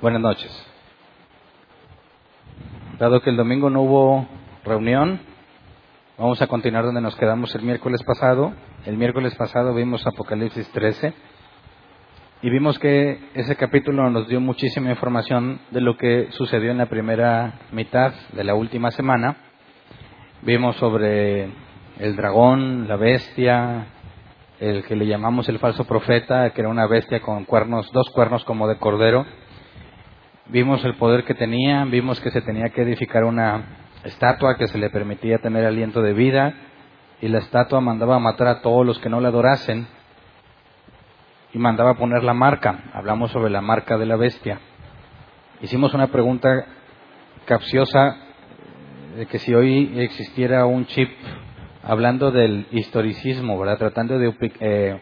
Buenas noches. Dado que el domingo no hubo reunión, vamos a continuar donde nos quedamos el miércoles pasado. El miércoles pasado vimos Apocalipsis 13 y vimos que ese capítulo nos dio muchísima información de lo que sucedió en la primera mitad de la última semana. Vimos sobre el dragón, la bestia, el que le llamamos el falso profeta, que era una bestia con cuernos, dos cuernos como de cordero. Vimos el poder que tenía, vimos que se tenía que edificar una estatua que se le permitía tener aliento de vida y la estatua mandaba matar a todos los que no la adorasen y mandaba poner la marca. Hablamos sobre la marca de la bestia. Hicimos una pregunta capciosa de que si hoy existiera un chip hablando del historicismo, ¿verdad? Tratando de eh,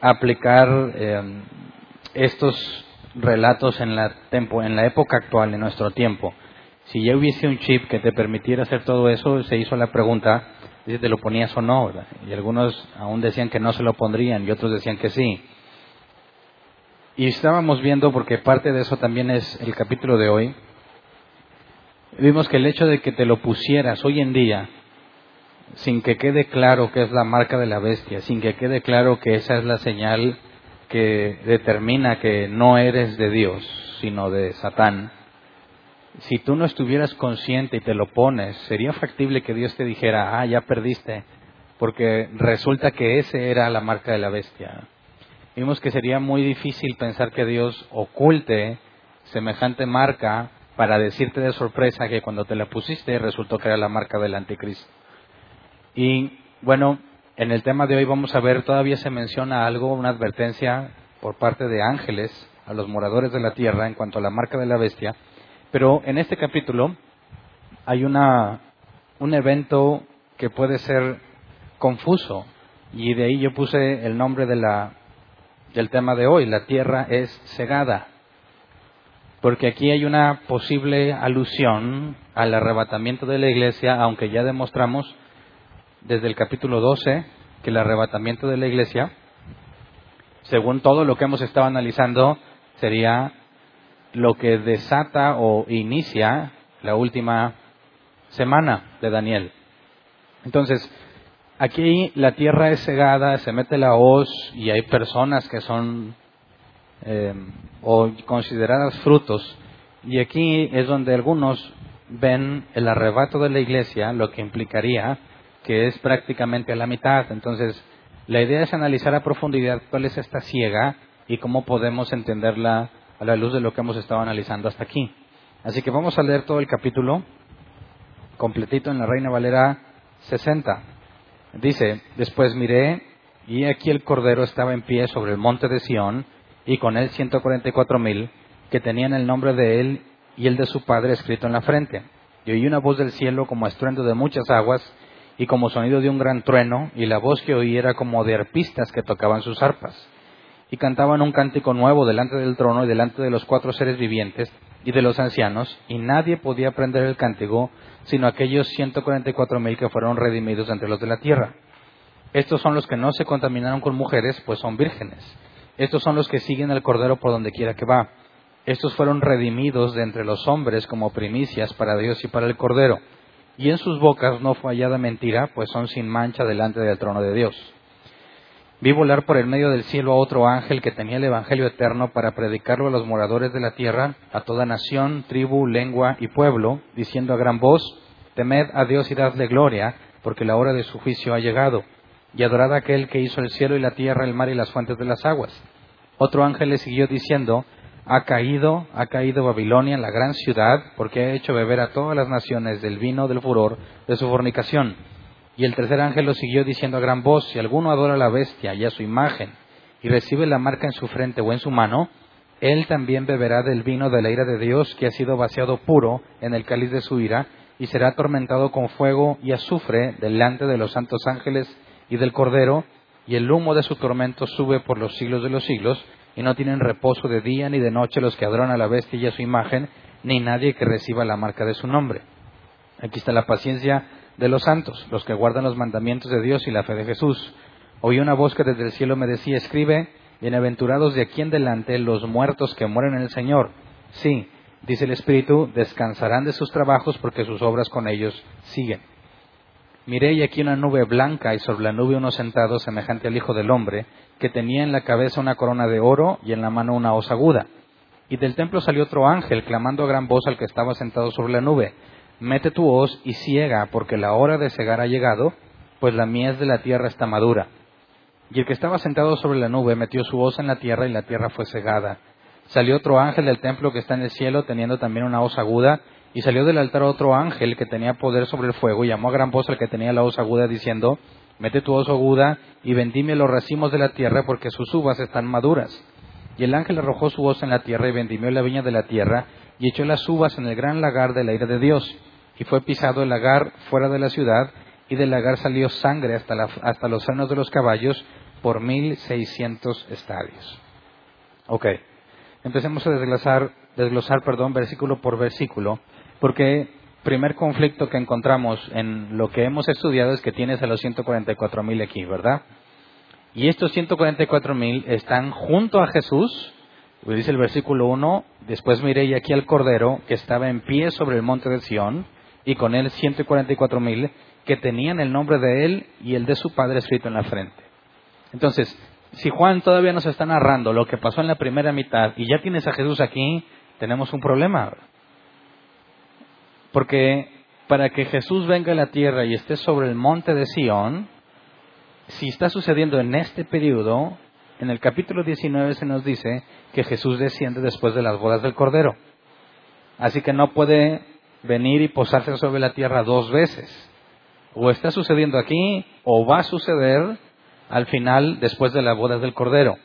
aplicar eh, estos relatos en la, en la época actual, en nuestro tiempo. Si ya hubiese un chip que te permitiera hacer todo eso, se hizo la pregunta si te lo ponías o no. Y algunos aún decían que no se lo pondrían y otros decían que sí. Y estábamos viendo, porque parte de eso también es el capítulo de hoy, vimos que el hecho de que te lo pusieras hoy en día sin que quede claro que es la marca de la bestia, sin que quede claro que esa es la señal que determina que no eres de Dios, sino de Satán, si tú no estuvieras consciente y te lo pones, sería factible que Dios te dijera, ah, ya perdiste, porque resulta que ese era la marca de la bestia. Vimos que sería muy difícil pensar que Dios oculte semejante marca para decirte de sorpresa que cuando te la pusiste resultó que era la marca del anticristo. Y bueno, en el tema de hoy vamos a ver, todavía se menciona algo, una advertencia por parte de ángeles a los moradores de la tierra en cuanto a la marca de la bestia, pero en este capítulo hay una, un evento que puede ser confuso y de ahí yo puse el nombre de la, del tema de hoy, la tierra es cegada, porque aquí hay una posible alusión al arrebatamiento de la iglesia, aunque ya demostramos desde el capítulo 12 que el arrebatamiento de la iglesia, según todo lo que hemos estado analizando, sería lo que desata o inicia la última semana de Daniel. Entonces, aquí la tierra es cegada, se mete la hoz y hay personas que son eh, o consideradas frutos. Y aquí es donde algunos ven el arrebato de la iglesia, lo que implicaría que es prácticamente a la mitad. Entonces, la idea es analizar a profundidad cuál es esta ciega y cómo podemos entenderla a la luz de lo que hemos estado analizando hasta aquí. Así que vamos a leer todo el capítulo completito en la Reina Valera 60. Dice, después miré y aquí el Cordero estaba en pie sobre el monte de Sión y con él 144 mil que tenían el nombre de él y el de su padre escrito en la frente. Y oí una voz del cielo como estruendo de muchas aguas y como sonido de un gran trueno, y la voz que oí era como de arpistas que tocaban sus arpas. Y cantaban un cántico nuevo delante del trono y delante de los cuatro seres vivientes y de los ancianos, y nadie podía aprender el cántico sino aquellos ciento cuarenta y cuatro mil que fueron redimidos entre los de la tierra. Estos son los que no se contaminaron con mujeres, pues son vírgenes. Estos son los que siguen al Cordero por donde quiera que va. Estos fueron redimidos de entre los hombres como primicias para Dios y para el Cordero y en sus bocas no fue hallada mentira, pues son sin mancha delante del trono de Dios. Vi volar por el medio del cielo a otro ángel que tenía el Evangelio eterno para predicarlo a los moradores de la tierra, a toda nación, tribu, lengua y pueblo, diciendo a gran voz, Temed a Dios y dadle gloria, porque la hora de su juicio ha llegado, y adorad a aquel que hizo el cielo y la tierra, el mar y las fuentes de las aguas. Otro ángel le siguió diciendo, ha caído, ha caído Babilonia, la gran ciudad, porque ha hecho beber a todas las naciones del vino del furor de su fornicación. Y el tercer ángel lo siguió diciendo a gran voz, si alguno adora a la bestia y a su imagen, y recibe la marca en su frente o en su mano, él también beberá del vino de la ira de Dios, que ha sido vaciado puro en el cáliz de su ira, y será atormentado con fuego y azufre delante de los santos ángeles y del Cordero, y el humo de su tormento sube por los siglos de los siglos, y no tienen reposo de día ni de noche los que adoran a la bestia y a su imagen, ni nadie que reciba la marca de su nombre. Aquí está la paciencia de los santos, los que guardan los mandamientos de Dios y la fe de Jesús. Oí una voz que desde el cielo me decía, escribe, Bienaventurados de aquí en adelante los muertos que mueren en el Señor. Sí, dice el Espíritu, descansarán de sus trabajos porque sus obras con ellos siguen. Miré y aquí una nube blanca y sobre la nube uno sentado semejante al Hijo del Hombre, que tenía en la cabeza una corona de oro y en la mano una hoz aguda. Y del templo salió otro ángel, clamando a gran voz al que estaba sentado sobre la nube, Mete tu hoz y ciega, porque la hora de cegar ha llegado, pues la mies de la tierra está madura. Y el que estaba sentado sobre la nube metió su hoz en la tierra y la tierra fue cegada. Salió otro ángel del templo que está en el cielo, teniendo también una hoz aguda, y salió del altar otro ángel que tenía poder sobre el fuego, y llamó a gran voz al que tenía la hoz aguda, diciendo, Mete tu hoz aguda y vendime los racimos de la tierra, porque sus uvas están maduras. Y el ángel arrojó su hoz en la tierra y vendimió la viña de la tierra, y echó las uvas en el gran lagar de la ira de Dios. Y fue pisado el lagar fuera de la ciudad, y del lagar salió sangre hasta, hasta los senos de los caballos por mil seiscientos estadios. Ok, empecemos a desglosar, desglosar perdón, versículo por versículo porque primer conflicto que encontramos en lo que hemos estudiado es que tienes a los 144.000 aquí, ¿verdad? Y estos 144.000 están junto a Jesús, pues dice el versículo 1, después miré aquí al Cordero que estaba en pie sobre el monte de Sión, y con él 144.000 que tenían el nombre de él y el de su padre escrito en la frente. Entonces, si Juan todavía nos está narrando lo que pasó en la primera mitad y ya tienes a Jesús aquí, tenemos un problema. Porque para que Jesús venga a la tierra y esté sobre el monte de Sión, si está sucediendo en este periodo, en el capítulo 19 se nos dice que Jesús desciende después de las bodas del Cordero. Así que no puede venir y posarse sobre la tierra dos veces. O está sucediendo aquí o va a suceder al final después de las bodas del Cordero.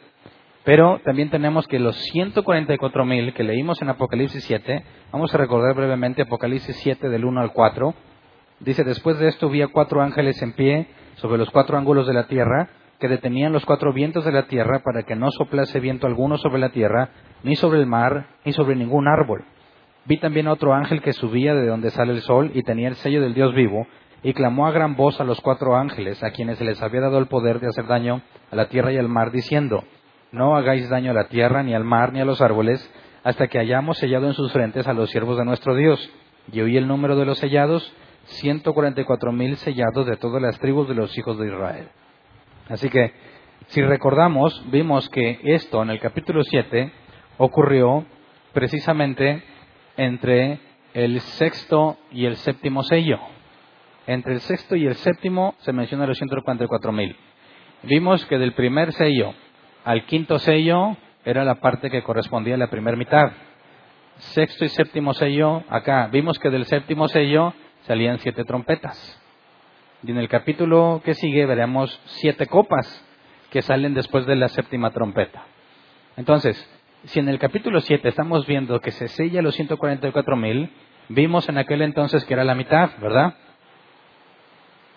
Pero también tenemos que los 144.000 que leímos en Apocalipsis 7, vamos a recordar brevemente Apocalipsis 7 del 1 al 4, dice, después de esto vi cuatro ángeles en pie sobre los cuatro ángulos de la tierra, que detenían los cuatro vientos de la tierra para que no soplase viento alguno sobre la tierra, ni sobre el mar, ni sobre ningún árbol. Vi también a otro ángel que subía de donde sale el sol y tenía el sello del Dios vivo, y clamó a gran voz a los cuatro ángeles, a quienes se les había dado el poder de hacer daño a la tierra y al mar, diciendo, no hagáis daño a la tierra, ni al mar, ni a los árboles, hasta que hayamos sellado en sus frentes a los siervos de nuestro Dios. Y oí el número de los sellados, ciento cuarenta y cuatro mil sellados de todas las tribus de los hijos de Israel. Así que, si recordamos, vimos que esto en el capítulo 7 ocurrió precisamente entre el sexto y el séptimo sello. Entre el sexto y el séptimo se menciona los 144.000. Vimos que del primer sello al quinto sello era la parte que correspondía a la primera mitad. Sexto y séptimo sello, acá vimos que del séptimo sello salían siete trompetas. Y en el capítulo que sigue veremos siete copas que salen después de la séptima trompeta. Entonces, si en el capítulo 7 estamos viendo que se sella los 144 mil, vimos en aquel entonces que era la mitad, ¿verdad?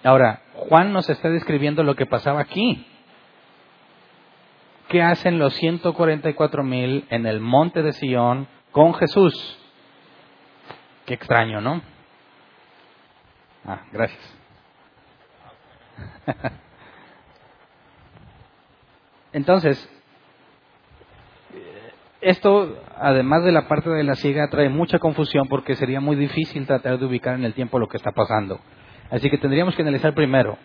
Ahora, Juan nos está describiendo lo que pasaba aquí. ¿Qué hacen los 144 mil en el monte de Sion con Jesús? Qué extraño, ¿no? Ah, gracias. Entonces, esto, además de la parte de la ciega, trae mucha confusión porque sería muy difícil tratar de ubicar en el tiempo lo que está pasando. Así que tendríamos que analizar primero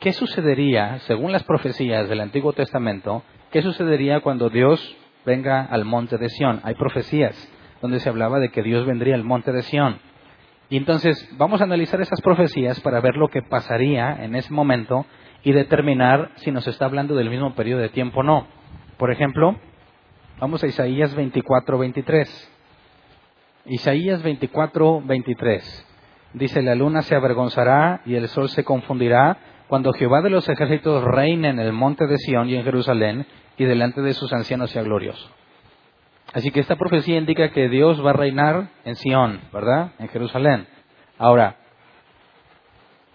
¿qué sucedería, según las profecías del Antiguo Testamento, qué sucedería cuando Dios venga al monte de Sión? Hay profecías donde se hablaba de que Dios vendría al monte de Sión. Y entonces vamos a analizar esas profecías para ver lo que pasaría en ese momento y determinar si nos está hablando del mismo periodo de tiempo o no. Por ejemplo, vamos a Isaías 24, 23. Isaías 24, 23. Dice, la luna se avergonzará y el sol se confundirá cuando Jehová de los ejércitos reine en el monte de Sión y en Jerusalén, y delante de sus ancianos sea glorioso. Así que esta profecía indica que Dios va a reinar en Sión, ¿verdad? En Jerusalén. Ahora,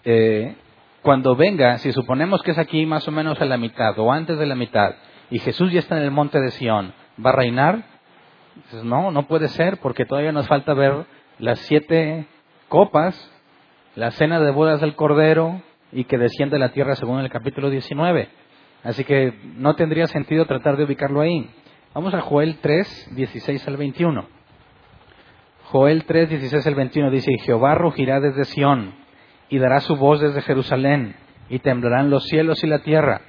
eh, cuando venga, si suponemos que es aquí más o menos a la mitad o antes de la mitad, y Jesús ya está en el monte de Sión, ¿va a reinar? no, no puede ser, porque todavía nos falta ver las siete copas, la cena de bodas del Cordero, y que desciende a la tierra según el capítulo 19. Así que no tendría sentido tratar de ubicarlo ahí. Vamos a Joel 3, 16 al 21. Joel 3, 16 al 21 dice, Jehová rugirá desde Sión y dará su voz desde Jerusalén y temblarán los cielos y la tierra,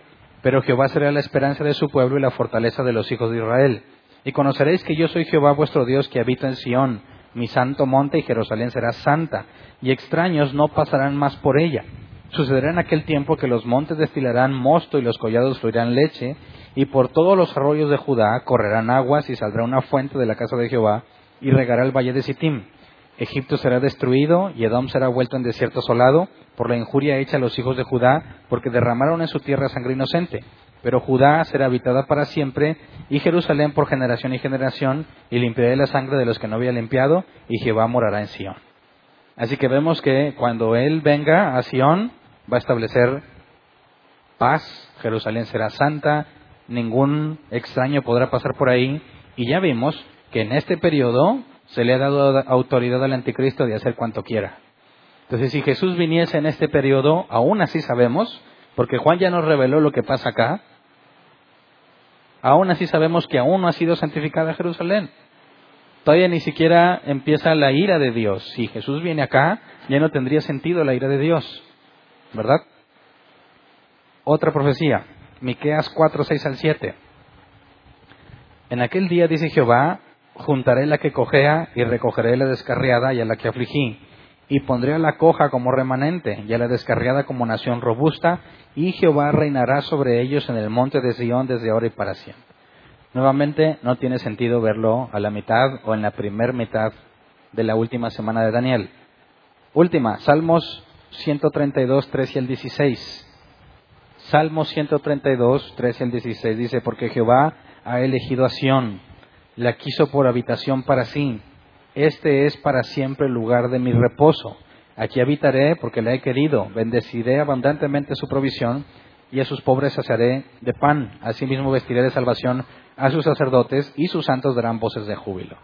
pero Jehová será la esperanza de su pueblo y la fortaleza de los hijos de Israel. Y conoceréis que yo soy Jehová vuestro Dios que habita en Sión, mi santo monte y Jerusalén será santa, y extraños no pasarán más por ella. Sucederá en aquel tiempo que los montes destilarán mosto y los collados fluirán leche, y por todos los arroyos de Judá correrán aguas y saldrá una fuente de la casa de Jehová y regará el valle de Sittim. Egipto será destruido y Edom será vuelto en desierto asolado por la injuria hecha a los hijos de Judá, porque derramaron en su tierra sangre inocente. Pero Judá será habitada para siempre y Jerusalén por generación y generación, y limpiaré la sangre de los que no había limpiado, y Jehová morará en Sión. Así que vemos que cuando Él venga a Sión, va a establecer paz, Jerusalén será santa, ningún extraño podrá pasar por ahí, y ya vimos que en este periodo se le ha dado autoridad al anticristo de hacer cuanto quiera. Entonces, si Jesús viniese en este periodo, aún así sabemos, porque Juan ya nos reveló lo que pasa acá, aún así sabemos que aún no ha sido santificada Jerusalén. Todavía ni siquiera empieza la ira de Dios. Si Jesús viene acá, ya no tendría sentido la ira de Dios. ¿Verdad? Otra profecía, Miqueas 4, 6 al 7. En aquel día dice Jehová, juntaré la que cojea y recogeré la descarriada y a la que afligí, y pondré a la coja como remanente y a la descarriada como nación robusta, y Jehová reinará sobre ellos en el monte de Sión desde ahora y para siempre. Nuevamente, no tiene sentido verlo a la mitad o en la primer mitad de la última semana de Daniel. Última, Salmos 132, 13 y el 16. Salmos 132, 13 al 16 dice, porque Jehová ha elegido a Sión la quiso por habitación para sí. Este es para siempre el lugar de mi reposo. Aquí habitaré porque la he querido. Bendeciré abundantemente su provisión y a sus pobres saciaré de pan. Asimismo vestiré de salvación a sus sacerdotes y sus santos darán voces de júbilo.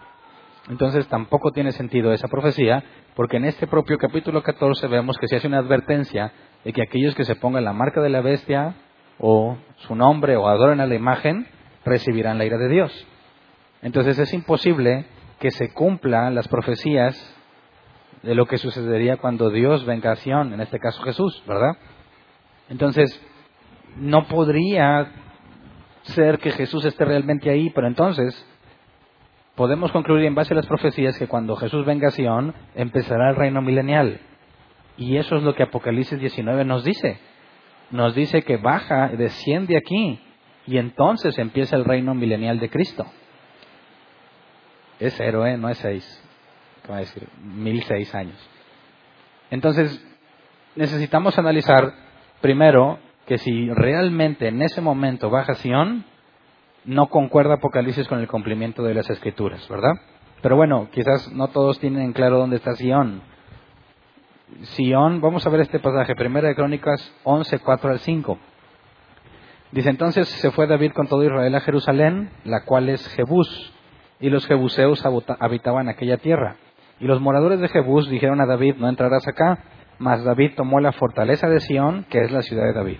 Entonces tampoco tiene sentido esa profecía porque en este propio capítulo 14 vemos que se hace una advertencia de que aquellos que se pongan la marca de la bestia o su nombre o adoren a la imagen recibirán la ira de Dios. Entonces es imposible que se cumplan las profecías de lo que sucedería cuando Dios venga a Sion, en este caso Jesús, ¿verdad? Entonces, no podría ser que Jesús esté realmente ahí, pero entonces podemos concluir en base a las profecías que cuando Jesús venga a Sion, empezará el reino milenial. Y eso es lo que Apocalipsis 19 nos dice. Nos dice que baja, desciende aquí, y entonces empieza el reino milenial de Cristo. Es héroe, no es seis. ¿Cómo decir? Mil seis años. Entonces, necesitamos analizar primero que si realmente en ese momento baja Sion, no concuerda Apocalipsis con el cumplimiento de las Escrituras, ¿verdad? Pero bueno, quizás no todos tienen claro dónde está Sion. Sion, vamos a ver este pasaje, Primera de Crónicas 11, 4 al 5. Dice entonces se fue David con todo Israel a Jerusalén, la cual es Jebús, y los jebuseos habitaban aquella tierra. Y los moradores de Jebús dijeron a David, no entrarás acá, mas David tomó la fortaleza de Sión, que es la ciudad de David.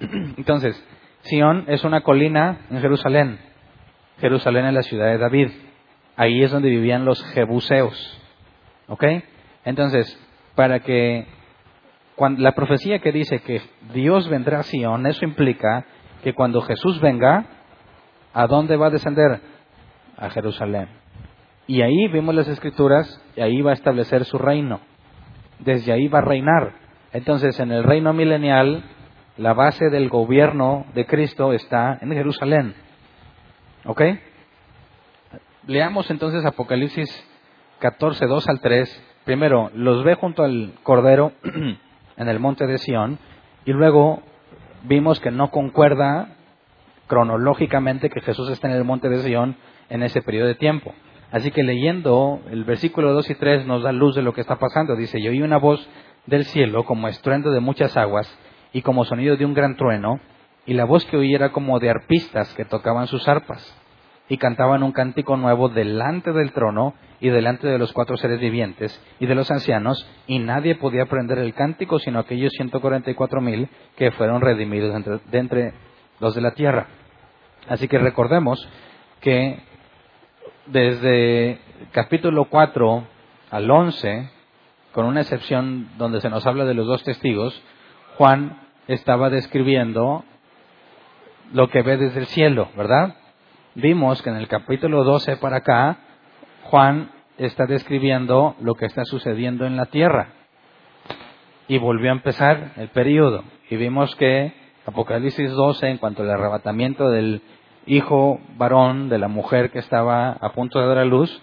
Entonces, Sión es una colina en Jerusalén. Jerusalén es la ciudad de David. Ahí es donde vivían los jebuseos. ¿Ok? Entonces, para que cuando, la profecía que dice que Dios vendrá a Sión, eso implica que cuando Jesús venga, ¿a dónde va a descender? a Jerusalén. Y ahí vimos las escrituras, y ahí va a establecer su reino. Desde ahí va a reinar. Entonces, en el reino milenial, la base del gobierno de Cristo está en Jerusalén. ¿Ok? Leamos entonces Apocalipsis 14, 2 al 3. Primero, los ve junto al Cordero en el monte de Sión, y luego vimos que no concuerda cronológicamente que Jesús está en el monte de Sión en ese periodo de tiempo. Así que leyendo el versículo 2 y 3 nos da luz de lo que está pasando. Dice, yo oí una voz del cielo como estruendo de muchas aguas y como sonido de un gran trueno, y la voz que oí era como de arpistas que tocaban sus arpas y cantaban un cántico nuevo delante del trono y delante de los cuatro seres vivientes y de los ancianos, y nadie podía aprender el cántico sino aquellos 144 mil que fueron redimidos de entre, los de la tierra. Así que recordemos que desde capítulo 4 al 11, con una excepción donde se nos habla de los dos testigos, Juan estaba describiendo lo que ve desde el cielo, ¿verdad? Vimos que en el capítulo 12 para acá, Juan está describiendo lo que está sucediendo en la tierra. Y volvió a empezar el periodo. Y vimos que Apocalipsis 12, en cuanto al arrebatamiento del hijo varón de la mujer que estaba a punto de dar a luz,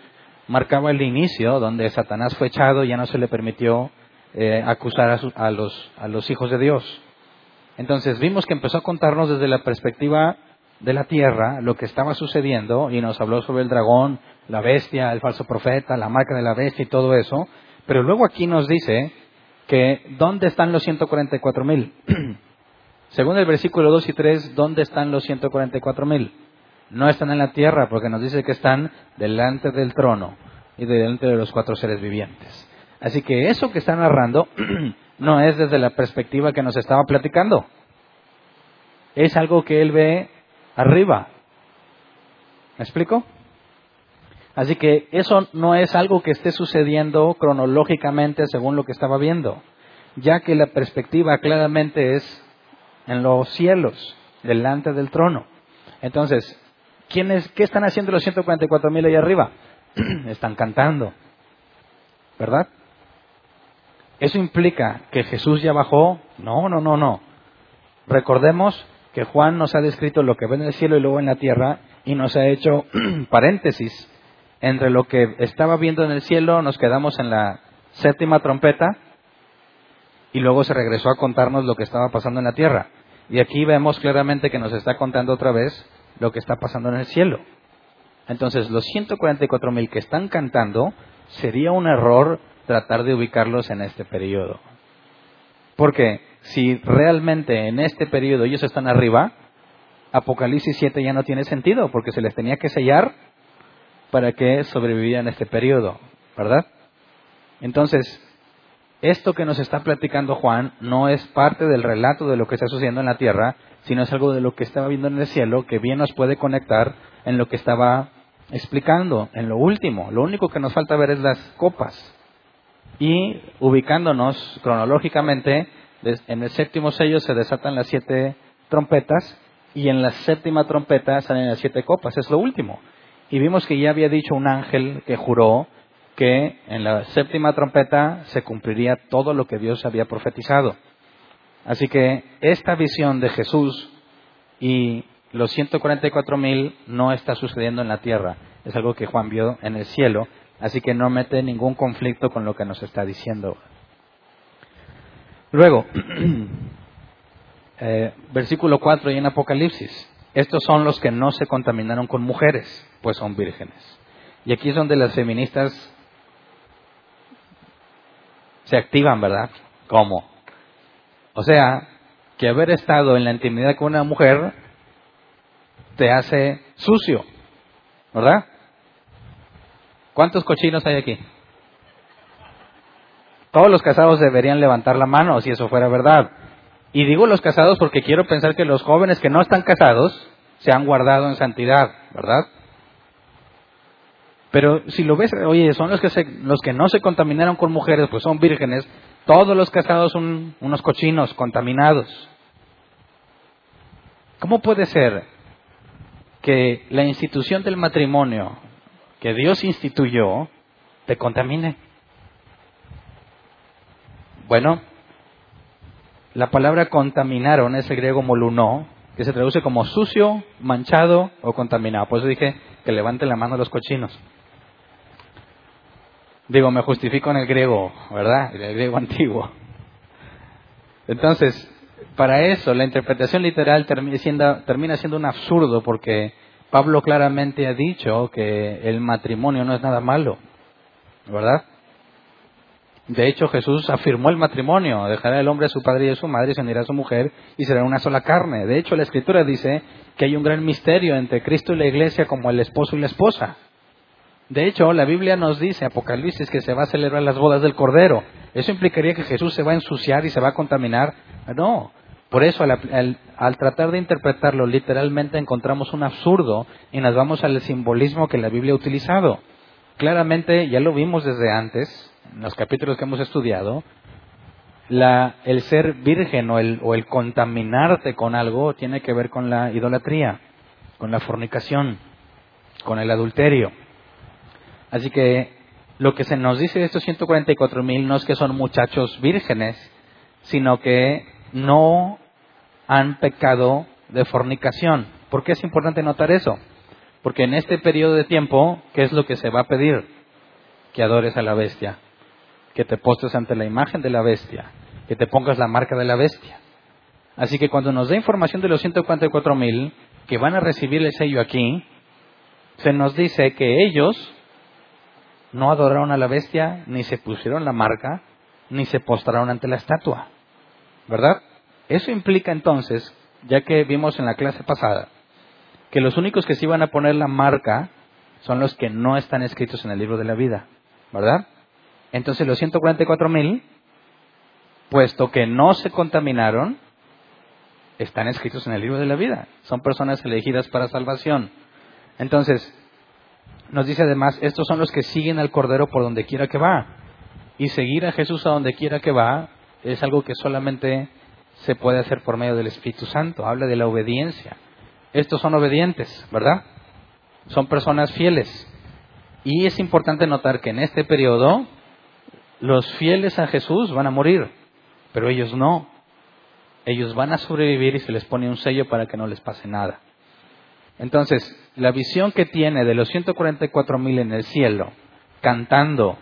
marcaba el inicio donde Satanás fue echado y ya no se le permitió eh, acusar a, los, a los hijos de Dios. Entonces vimos que empezó a contarnos desde la perspectiva de la tierra lo que estaba sucediendo y nos habló sobre el dragón, la bestia, el falso profeta, la marca de la bestia y todo eso. Pero luego aquí nos dice que ¿dónde están los 144 mil? Según el versículo 2 y 3, ¿dónde están los 144 mil? No están en la tierra porque nos dice que están delante del trono y delante de los cuatro seres vivientes. Así que eso que está narrando no es desde la perspectiva que nos estaba platicando. Es algo que él ve arriba. ¿Me explico? Así que eso no es algo que esté sucediendo cronológicamente según lo que estaba viendo, ya que la perspectiva claramente es en los cielos, delante del trono. Entonces, ¿quiénes, ¿qué están haciendo los 144 mil ahí arriba? están cantando, ¿verdad? ¿Eso implica que Jesús ya bajó? No, no, no, no. Recordemos que Juan nos ha descrito lo que ve en el cielo y luego en la tierra y nos ha hecho paréntesis entre lo que estaba viendo en el cielo, nos quedamos en la séptima trompeta y luego se regresó a contarnos lo que estaba pasando en la tierra. Y aquí vemos claramente que nos está contando otra vez lo que está pasando en el cielo. Entonces, los 144 mil que están cantando, sería un error tratar de ubicarlos en este periodo. Porque si realmente en este periodo ellos están arriba, Apocalipsis 7 ya no tiene sentido, porque se les tenía que sellar para que sobrevivieran este periodo, ¿verdad? Entonces, esto que nos está platicando Juan no es parte del relato de lo que está sucediendo en la tierra, sino es algo de lo que estaba viendo en el cielo, que bien nos puede conectar en lo que estaba explicando, en lo último. Lo único que nos falta ver es las copas y ubicándonos cronológicamente, en el séptimo sello se desatan las siete trompetas y en la séptima trompeta salen las siete copas, es lo último. Y vimos que ya había dicho un ángel que juró que en la séptima trompeta se cumpliría todo lo que Dios había profetizado. Así que esta visión de Jesús y los 144 mil no está sucediendo en la tierra, es algo que Juan vio en el cielo Así que no mete ningún conflicto con lo que nos está diciendo. Luego, eh, versículo 4 y en Apocalipsis. Estos son los que no se contaminaron con mujeres, pues son vírgenes. Y aquí es donde las feministas se activan, ¿verdad? ¿Cómo? O sea, que haber estado en la intimidad con una mujer te hace sucio, ¿verdad? ¿Cuántos cochinos hay aquí? Todos los casados deberían levantar la mano si eso fuera verdad. Y digo los casados porque quiero pensar que los jóvenes que no están casados se han guardado en santidad, ¿verdad? Pero si lo ves, oye, son los que, los que no se contaminaron con mujeres, pues son vírgenes. Todos los casados son unos cochinos contaminados. ¿Cómo puede ser que la institución del matrimonio que Dios instituyó te contamine. Bueno, la palabra contaminaron es el griego molunó, que se traduce como sucio, manchado o contaminado. Por eso dije que levanten la mano los cochinos. Digo, me justifico en el griego, ¿verdad? En el griego antiguo. Entonces, para eso la interpretación literal termina siendo, termina siendo un absurdo porque Pablo claramente ha dicho que el matrimonio no es nada malo, ¿verdad? De hecho, Jesús afirmó el matrimonio, dejará el hombre a su padre y a su madre y se unirá a su mujer y será una sola carne. De hecho, la escritura dice que hay un gran misterio entre Cristo y la iglesia como el esposo y la esposa. De hecho, la Biblia nos dice, Apocalipsis, que se va a celebrar las bodas del Cordero. ¿Eso implicaría que Jesús se va a ensuciar y se va a contaminar? No, Por eso, al, al, tratar de interpretarlo literalmente, encontramos un absurdo y nos vamos al simbolismo que la Biblia ha utilizado. Claramente, ya lo vimos desde antes, en los capítulos que hemos estudiado, la, el ser virgen o el, o el contaminarte con algo tiene que ver con la idolatría, con la fornicación, con el adulterio. Así que lo que se nos dice de estos 144 mil no es que son muchachos vírgenes, sino que no han pecado de fornicación. ¿Por qué es importante notar eso? Porque en este periodo de tiempo, ¿qué es lo que se va a pedir? Que adores a la bestia, que te postes ante la imagen de la bestia, que te pongas la marca de la bestia. Así que cuando nos da información de los 144 mil que van a recibir el sello aquí, se nos dice que ellos no adoraron a la bestia, ni se pusieron la marca, ni se postraron ante la estatua. ¿Verdad? Eso implica entonces, ya que vimos en la clase pasada, que los únicos que se iban a poner la marca son los que no están escritos en el libro de la vida. ¿Verdad? Entonces los 144 mil, puesto que no se contaminaron, están escritos en el libro de la vida. Son personas elegidas para salvación. Entonces, nos dice además, estos son los que siguen al Cordero por donde quiera que va. Y seguir a Jesús a donde quiera que va es algo que solamente se puede hacer por medio del Espíritu Santo. Habla de la obediencia. Estos son obedientes, ¿verdad? Son personas fieles. Y es importante notar que en este periodo los fieles a Jesús van a morir, pero ellos no. Ellos van a sobrevivir y se les pone un sello para que no les pase nada. Entonces, la visión que tiene de los 144 mil en el cielo, cantando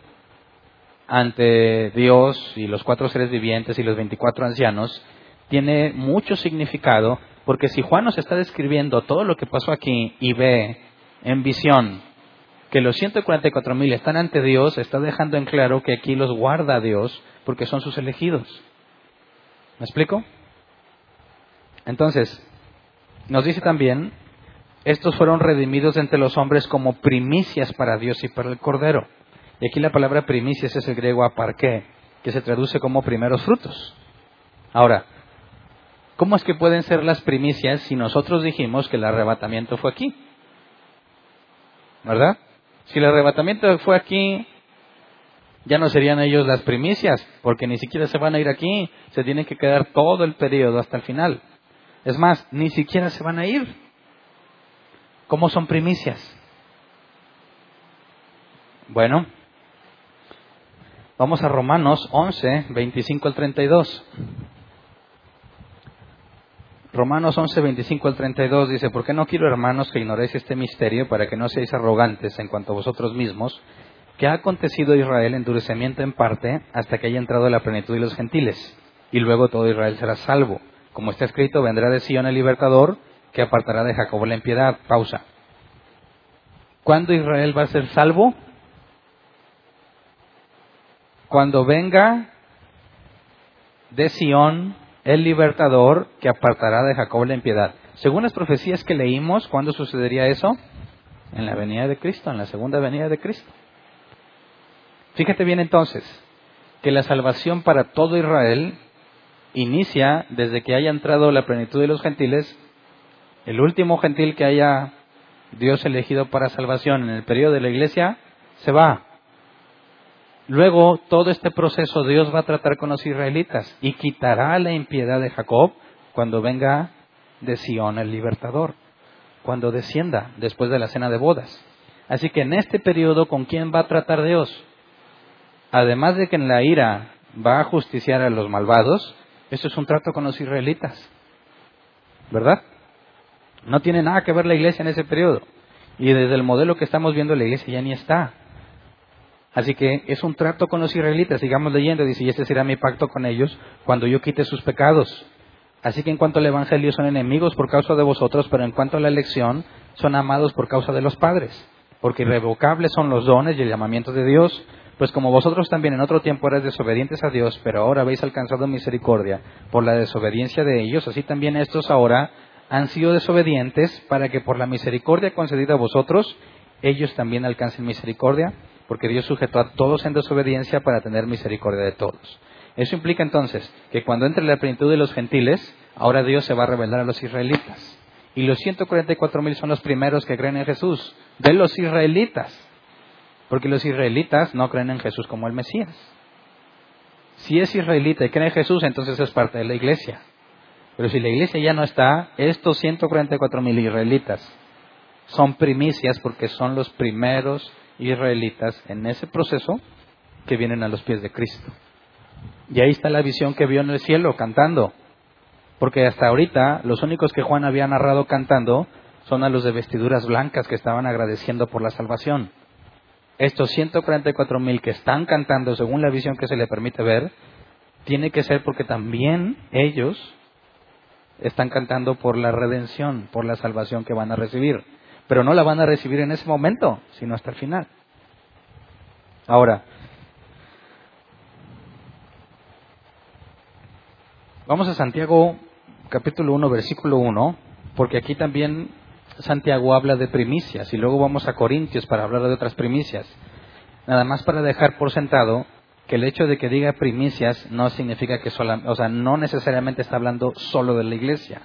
ante Dios y los cuatro seres vivientes y los 24 ancianos, tiene mucho significado, porque si Juan nos está describiendo todo lo que pasó aquí y ve en visión que los 144 mil están ante Dios, está dejando en claro que aquí los guarda Dios porque son sus elegidos. ¿Me explico? Entonces, nos dice también estos fueron redimidos entre los hombres como primicias para Dios y para el Cordero. Y aquí la palabra primicias es el griego aparqué, que se traduce como primeros frutos. Ahora, ¿cómo es que pueden ser las primicias si nosotros dijimos que el arrebatamiento fue aquí? ¿Verdad? Si el arrebatamiento fue aquí, ya no serían ellos las primicias, porque ni siquiera se van a ir aquí, se tienen que quedar todo el periodo hasta el final. Es más, ni siquiera se van a ir. ¿Cómo son primicias? Bueno, vamos a Romanos 11, 25 al 32. Romanos 11, 25 al 32 dice, ¿por qué no quiero, hermanos, que ignoréis este misterio para que no seáis arrogantes en cuanto a vosotros mismos, que ha acontecido a Israel endurecimiento en parte hasta que haya entrado la plenitud de los gentiles, y luego todo Israel será salvo. Como está escrito, vendrá de Sion el libertador, que apartará de Jacob la impiedad. Pausa. ¿Cuándo Israel va a ser salvo? Cuando venga de Sion el libertador que apartará de Jacob la impiedad. Según las profecías que leímos, ¿cuándo sucedería eso? En la venida de Cristo, en la segunda venida de Cristo. Fíjate bien entonces que la salvación para todo Israel inicia desde que haya entrado la plenitud de los gentiles el último gentil que haya Dios elegido para salvación en el periodo de la iglesia, se va. Luego, todo este proceso Dios va a tratar con los israelitas y quitará la impiedad de Jacob cuando venga de Sion el libertador, cuando descienda después de la cena de bodas. Así que en este periodo, ¿con quién va a tratar Dios? Además de que en la ira va a justiciar a los malvados, esto es un trato con los israelitas. ¿Verdad? No tiene nada que ver la iglesia en ese periodo. Y desde el modelo que estamos viendo, la iglesia ya ni está. Así que es un trato con los israelitas. Sigamos leyendo. Dice, y este será mi pacto con ellos cuando yo quite sus pecados. Así que en cuanto al Evangelio son enemigos por causa de vosotros, pero en cuanto a la elección son amados por causa de los padres. Porque irrevocables son los dones y el llamamiento de Dios. Pues como vosotros también en otro tiempo erais desobedientes a Dios, pero ahora habéis alcanzado misericordia por la desobediencia de ellos, así también estos ahora han sido desobedientes para que por la misericordia concedida a vosotros, ellos también alcancen misericordia, porque Dios sujetó a todos en desobediencia para tener misericordia de todos. Eso implica entonces que cuando entre la plenitud de los gentiles, Ahora Dios se va a revelar a los israelitas. Y los 144 mil son los primeros que creen en Jesús, de los israelitas. Porque los israelitas no creen en Jesús como el Mesías. Si es israelita y cree en Jesús, entonces es parte de la iglesia. Pero si la iglesia ya no está, estos 144 mil israelitas son primicias porque son los primeros israelitas en ese proceso que vienen a los pies de Cristo. Y ahí está la visión que vio en el cielo cantando. Porque hasta ahorita los únicos que Juan había narrado cantando son a los de vestiduras blancas que estaban agradeciendo por la salvación. Estos 144 mil que están cantando según la visión que se le permite ver, tiene que ser porque también ellos están cantando por la redención, por la salvación que van a recibir. Pero no la van a recibir en ese momento, sino hasta el final. Ahora, vamos a Santiago capítulo 1, versículo 1, porque aquí también Santiago habla de primicias y luego vamos a Corintios para hablar de otras primicias. Nada más para dejar por sentado que el hecho de que diga primicias no significa que solamente, o sea, no necesariamente está hablando solo de la iglesia.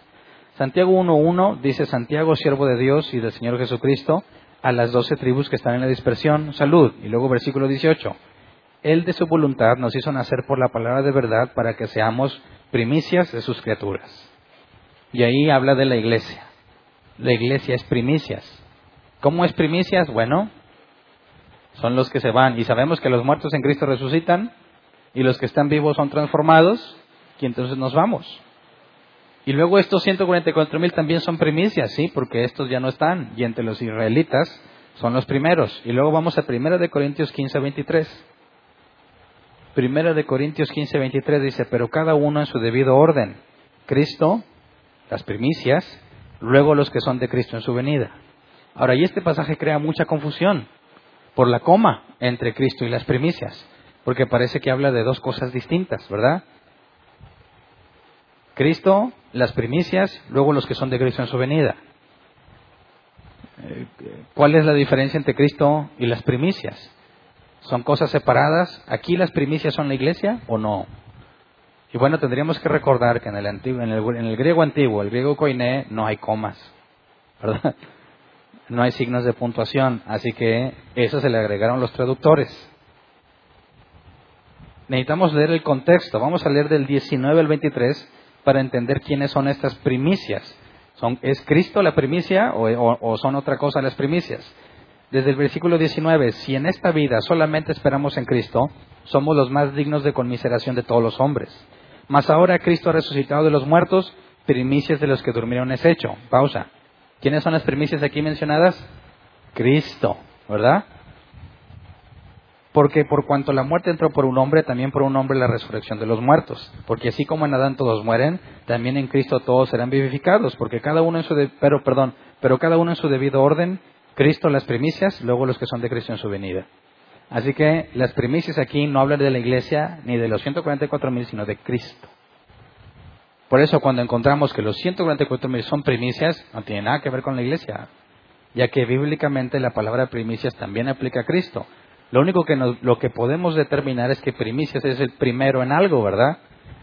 Santiago 1.1 dice Santiago, siervo de Dios y del Señor Jesucristo, a las doce tribus que están en la dispersión, salud. Y luego versículo 18, Él de su voluntad nos hizo nacer por la palabra de verdad para que seamos primicias de sus criaturas. Y ahí habla de la iglesia. La iglesia es primicias. ¿Cómo es primicias? Bueno, son los que se van. Y sabemos que los muertos en Cristo resucitan y los que están vivos son transformados y entonces nos vamos. Y luego estos 144 mil también son primicias, sí, porque estos ya no están. Y entre los israelitas son los primeros. Y luego vamos a 1 de Corintios 15, 23. 1 de Corintios 15, 23 dice, pero cada uno en su debido orden. Cristo, las primicias, luego los que son de Cristo en su venida. Ahora, y este pasaje crea mucha confusión por la coma entre Cristo y las primicias, porque parece que habla de dos cosas distintas, ¿verdad? Cristo, las primicias, luego los que son de Cristo en su venida. Eh, ¿Cuál es la diferencia entre Cristo y las primicias? ¿Son cosas separadas? ¿Aquí las primicias son la iglesia o no? Y bueno, tendríamos que recordar que en el, antiguo, en el, griego antiguo, el griego koiné, no hay comas, ¿verdad? no hay signos de puntuación, así que eso se le agregaron los traductores. Necesitamos leer el contexto, vamos a leer del 19 al 23 para entender quiénes son estas primicias. ¿Son, ¿Es Cristo la primicia o, o son otra cosa las primicias? Desde el versículo 19, si en esta vida solamente esperamos en Cristo, somos los más dignos de conmiseración de todos los hombres. Mas ahora Cristo ha resucitado de los muertos, primicias de los que durmieron es hecho. Pausa. ¿Quiénes son las primicias aquí mencionadas? Cristo, ¿verdad? Porque por cuanto la muerte entró por un hombre, también por un hombre la resurrección de los muertos. Porque así como en Adán todos mueren, también en Cristo todos serán vivificados. Porque cada uno en su pero perdón, pero cada uno en su debido orden. Cristo las primicias, luego los que son de Cristo en su venida. Así que las primicias aquí no hablan de la iglesia ni de los 144 mil, sino de Cristo. Por eso cuando encontramos que los 144 mil son primicias, no tiene nada que ver con la iglesia, ya que bíblicamente la palabra primicias también aplica a Cristo. Lo único que lo que podemos determinar es que primicias es el primero en algo, ¿verdad?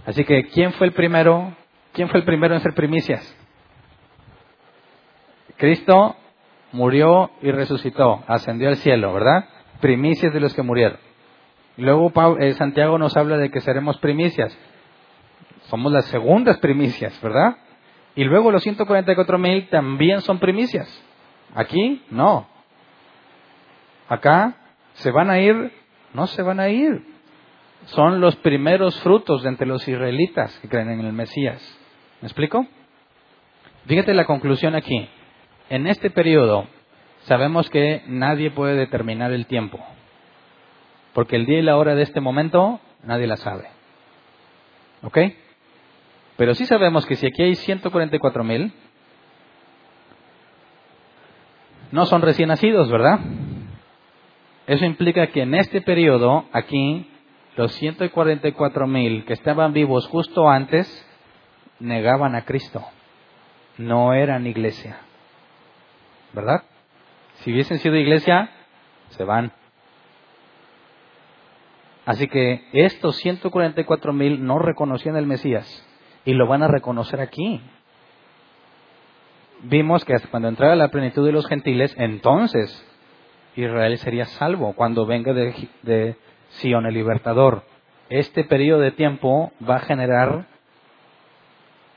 Así que ¿quién fue el primero? ¿Quién fue el primero en ser primicias? Cristo murió y resucitó, ascendió al cielo, ¿verdad? Primicias de los que murieron. Luego eh, Santiago nos habla de que seremos primicias. Somos las segundas primicias, ¿verdad? Y luego los 144 mil también son primicias. Aquí, no. Acá, ¿se van a ir? No se van a ir. Son los primeros frutos de entre los israelitas que creen en el Mesías. ¿Me explico? Fíjate la conclusión aquí. En este periodo sabemos que nadie puede determinar el tiempo. Porque el día y la hora de este momento nadie la sabe. ¿Ok? Pero sí sabemos que si aquí hay 144 mil, no son recién nacidos, ¿verdad? Eso implica que en este periodo, aquí, los 144 mil que estaban vivos justo antes, negaban a Cristo. No eran iglesia. ¿Verdad? Si hubiesen sido iglesia, se van. Así que estos 144 mil no reconocían al Mesías Y lo van a reconocer aquí. Vimos que hasta cuando entrara la plenitud de los gentiles, entonces Israel sería salvo cuando venga de, de Sion el libertador. Este periodo de tiempo va a generar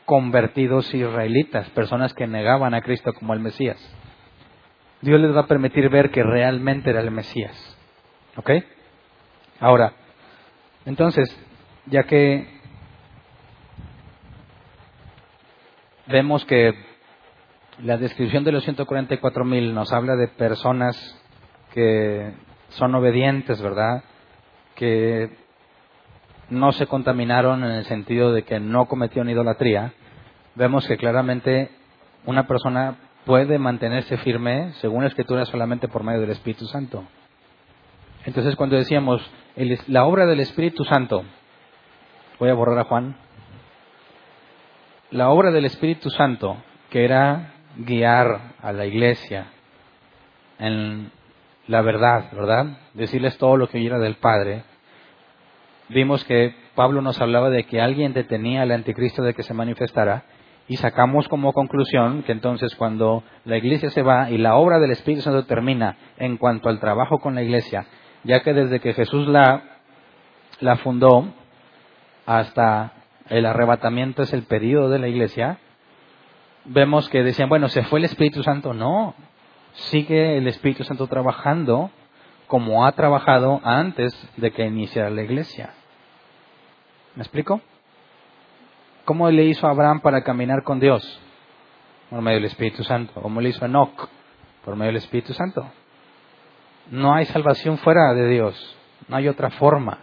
convertidos israelitas, personas que negaban a Cristo como el Mesías. Dios les va a permitir ver que realmente era el Mesías. ¿Ok? Ahora, entonces, ya que vemos que la descripción de los 144.000 nos habla de personas que son obedientes, ¿verdad? Que no se contaminaron en el sentido de que no cometieron idolatría, vemos que claramente una persona puede mantenerse firme, según la Escritura, solamente por medio del Espíritu Santo. Entonces, cuando decíamos la obra del Espíritu Santo, voy a borrar a Juan, la obra del Espíritu Santo, que era guiar a la iglesia en la verdad, ¿verdad? Decirles todo lo que oyera del Padre, vimos que Pablo nos hablaba de que alguien detenía al anticristo de que se manifestara y sacamos como conclusión que entonces cuando la iglesia se va y la obra del Espíritu Santo termina en cuanto al trabajo con la iglesia, ya que desde que Jesús la, la fundó hasta el arrebatamiento es el periodo de la iglesia, vemos que decían, bueno, ¿se fue el Espíritu Santo? No, sigue el Espíritu Santo trabajando como ha trabajado antes de que iniciara la iglesia. ¿Me explico? ¿Cómo le hizo Abraham para caminar con Dios? Por medio del Espíritu Santo. ¿Cómo le hizo a Enoch? Por medio del Espíritu Santo. No hay salvación fuera de Dios. No hay otra forma.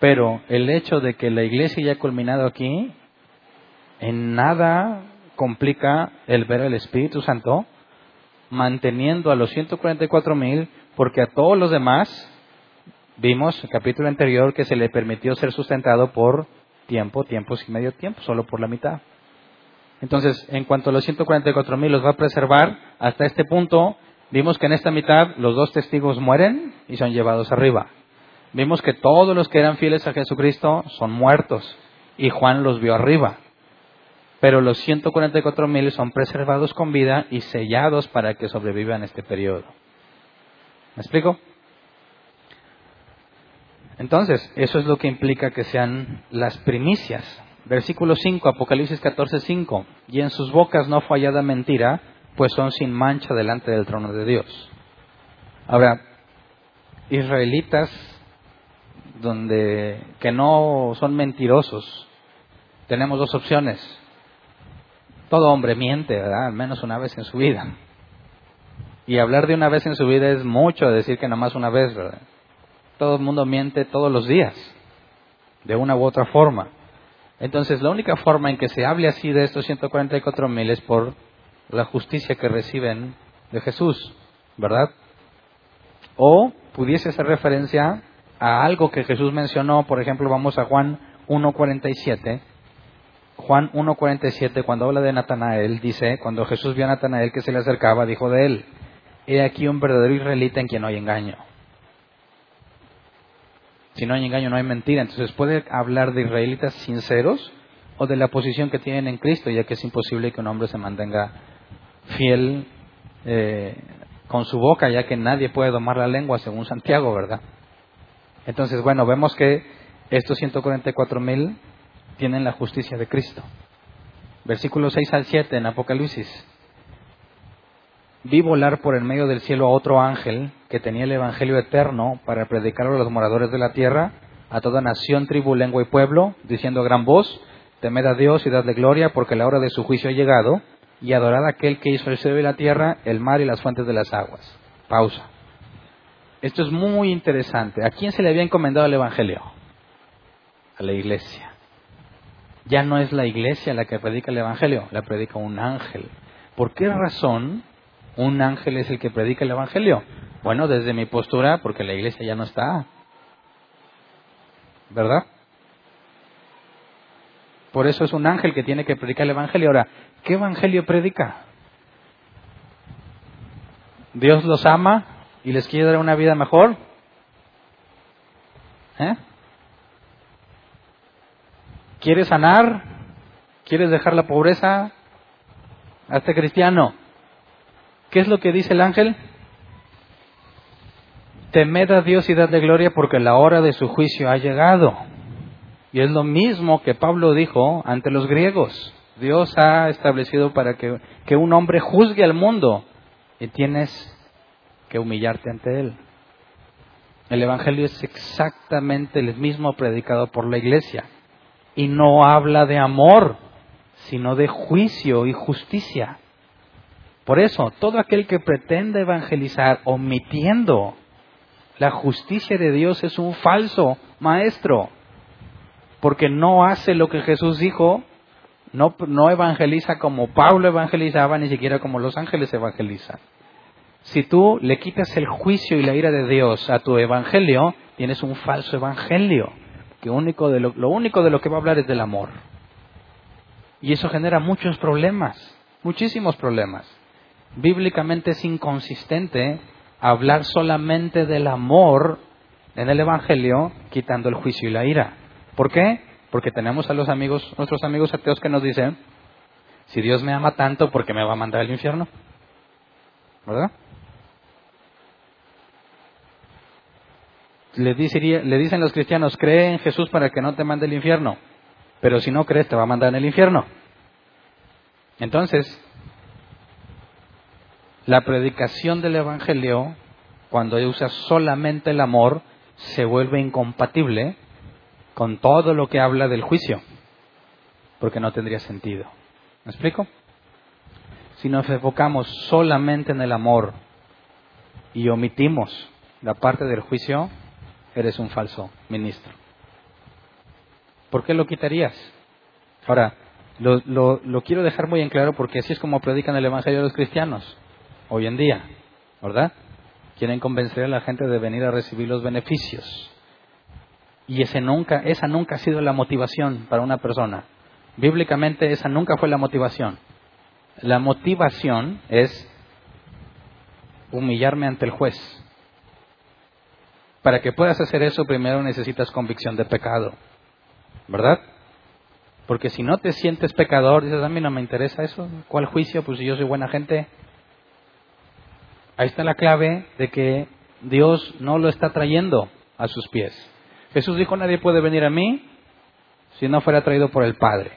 Pero el hecho de que la iglesia haya culminado aquí, en nada complica el ver al Espíritu Santo manteniendo a los 144 mil, porque a todos los demás vimos el capítulo anterior que se le permitió ser sustentado por tiempo, tiempos y medio tiempo, solo por la mitad. Entonces, en cuanto a los 144 mil los va a preservar, hasta este punto vimos que en esta mitad los dos testigos mueren y son llevados arriba. Vimos que todos los que eran fieles a Jesucristo son muertos y Juan los vio arriba pero los 144 mil son preservados con vida y sellados para que sobrevivan este periodo. ¿Me explico? Entonces, eso es lo que implica que sean las primicias. Versículo 5, Apocalipsis 14, 5. Y en sus bocas no fue hallada mentira, pues son sin mancha delante del trono de Dios. Ahora, israelitas donde que no son mentirosos, tenemos dos opciones. Todo hombre miente, ¿verdad? Al menos una vez en su vida. Y hablar de una vez en su vida es mucho decir que nada más una vez, ¿verdad? Todo el mundo miente todos los días, de una u otra forma. Entonces, la única forma en que se hable así de estos 144 mil es por la justicia que reciben de Jesús, ¿verdad? O pudiese hacer referencia a algo que Jesús mencionó, por ejemplo, vamos a Juan 1.47, Juan 1.47, cuando habla de Natanael, dice, cuando Jesús vio a Natanael que se le acercaba, dijo de él, he aquí un verdadero israelita en quien no hay engaño. Si no hay engaño, no hay mentira. Entonces puede hablar de israelitas sinceros o de la posición que tienen en Cristo, ya que es imposible que un hombre se mantenga fiel eh, con su boca, ya que nadie puede domar la lengua, según Santiago, ¿verdad? Entonces, bueno, vemos que estos 144 mil tienen la justicia de Cristo. Versículos 6 al 7 en Apocalipsis. Vi volar por el medio del cielo a otro ángel que tenía el Evangelio eterno para predicarlo a los moradores de la tierra, a toda nación, tribu, lengua y pueblo, diciendo a gran voz, temed a Dios y dadle gloria, porque la hora de su juicio ha llegado, y adorad a aquel que hizo el cielo y la tierra, el mar y las fuentes de las aguas. Pausa. Esto es muy interesante. ¿A quién se le había encomendado el Evangelio? A la iglesia ya no es la iglesia la que predica el Evangelio, la predica un ángel. ¿Por qué razón un ángel es el que predica el Evangelio? Bueno, desde mi postura, porque la iglesia ya no está. ¿Verdad? Por eso es un ángel que tiene que predicar el Evangelio. Ahora, ¿qué Evangelio predica? ¿Dios los ama y les quiere dar una vida mejor? ¿Eh? ¿Quiere sanar? ¿Quieres dejar la pobreza? Hazte cristiano. ¿Qué es lo que dice el ángel? Temed a Dios y dadle gloria porque la hora de su juicio ha llegado. Y es lo mismo que Pablo dijo ante los griegos. Dios ha establecido para que, que un hombre juzgue al mundo y tienes que humillarte ante él. El Evangelio es exactamente el mismo predicado por la iglesia y no habla de amor, sino de juicio y justicia. Por eso, todo aquel que pretende evangelizar omitiendo la justicia de Dios es un falso maestro, porque no hace lo que Jesús dijo, no, no evangeliza como Pablo evangelizaba, ni siquiera como los ángeles evangelizan. Si tú le quitas el juicio y la ira de Dios a tu evangelio, tienes un falso evangelio, único de lo, lo único de lo que va a hablar es del amor. Y eso genera muchos problemas, muchísimos problemas. Bíblicamente es inconsistente hablar solamente del amor en el Evangelio, quitando el juicio y la ira. ¿Por qué? Porque tenemos a los amigos, nuestros amigos ateos que nos dicen, si Dios me ama tanto, ¿por qué me va a mandar al infierno? ¿Verdad? Le, dicen los cristianos, cree en Jesús para que no te mande el infierno, pero si no crees te va a mandar en el infierno. Entonces, la predicación del Evangelio, cuando usa solamente el amor, se vuelve incompatible con todo lo que habla del juicio, porque no tendría sentido. ¿Me explico? Si nos enfocamos solamente en el amor y omitimos la parte del juicio, eres un falso ministro. ¿Por qué lo quitarías? Ahora, lo, lo, quiero dejar muy en claro porque así es como predican el Evangelio de los cristianos hoy en día, ¿verdad? Quieren convencer a la gente de venir a recibir los beneficios. Y ese nunca, esa nunca ha sido la motivación para una persona. Bíblicamente esa nunca fue la motivación. La motivación es humillarme ante el juez, para que puedas hacer eso, primero necesitas convicción de pecado, ¿verdad? Porque si no te sientes pecador, dices, a mí no me interesa eso, ¿cuál juicio? Pues si yo soy buena gente. Ahí está la clave de que Dios no lo está trayendo a sus pies. Jesús dijo, nadie puede venir a mí si no fuera traído por el Padre.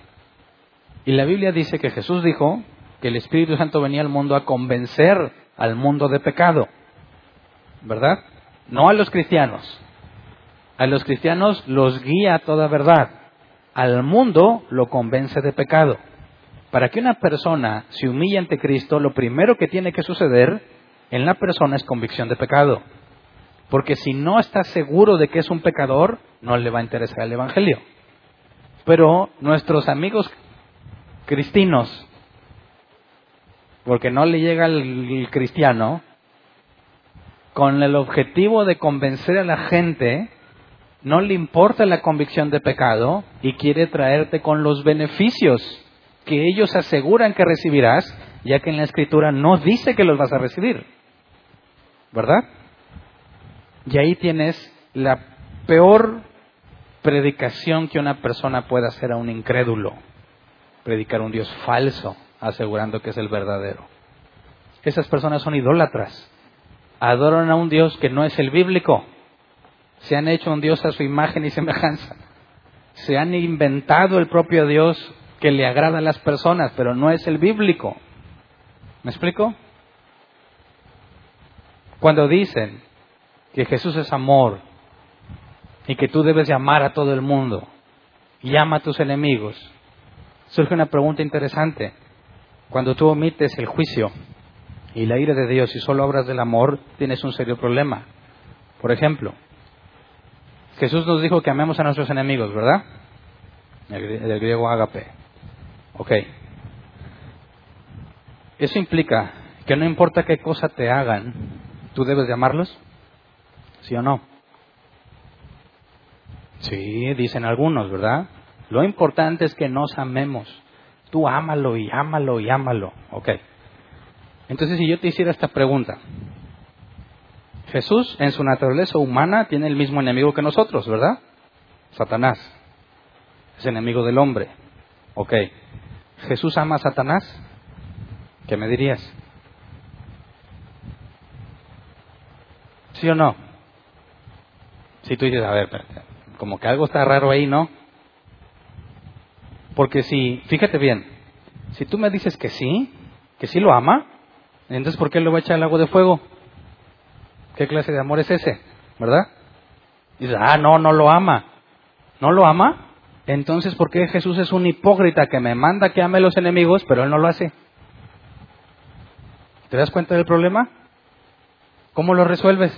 Y la Biblia dice que Jesús dijo que el Espíritu Santo venía al mundo a convencer al mundo de pecado. ¿Verdad? No a los cristianos. A los cristianos los guía toda verdad. Al mundo lo convence de pecado. Para que una persona se humille ante Cristo, lo primero que tiene que suceder en la persona es convicción de pecado. Porque si no está seguro de que es un pecador, no le va a interesar el Evangelio. Pero nuestros amigos cristinos, porque no le llega el cristiano, con el objetivo de convencer a la gente, no le importa la convicción de pecado y quiere traerte con los beneficios que ellos aseguran que recibirás, ya que en la escritura no dice que los vas a recibir. ¿Verdad? Y ahí tienes la peor predicación que una persona pueda hacer a un incrédulo. Predicar un Dios falso, asegurando que es el verdadero. Esas personas son idólatras adoran a un Dios que no es el bíblico. Se han hecho un Dios a su imagen y semejanza. Se han inventado el propio Dios que le agrada a las personas, pero no es el bíblico. ¿Me explico? Cuando dicen que Jesús es amor y que tú debes llamar a todo el mundo y llama a tus enemigos, surge una pregunta interesante. Cuando tú omites el juicio, y la ira de Dios y solo obras del amor, tienes un serio problema. Por ejemplo, Jesús nos dijo que amemos a nuestros enemigos, ¿verdad? El, griego agape. Ok. Eso implica que no importa qué cosa te hagan, tú debes de amarlos, ¿sí o no? Sí, dicen algunos, ¿verdad? Lo importante es que nos amemos. Tú ámalo y ámalo y ámalo. Ok. Entonces, si yo te hiciera esta pregunta, Jesús en su naturaleza humana tiene el mismo enemigo que nosotros, ¿verdad? Satanás. Es enemigo del hombre. Ok. ¿Jesús ama a Satanás? ¿Qué me dirías? ¿Sí o no? Si tú dices, a ver, como que algo está raro ahí, ¿no? Porque si, fíjate bien, si tú me dices que sí, que sí lo ama, entonces ¿por qué lo va a echar al agua de fuego? ¿Qué clase de amor es ese? ¿Verdad? Dices, ah, no, no lo ama. ¿No lo ama? Entonces, ¿por qué Jesús es un hipócrita que me manda que ame a los enemigos, pero él no lo hace? ¿Te das cuenta del problema? ¿Cómo lo resuelves?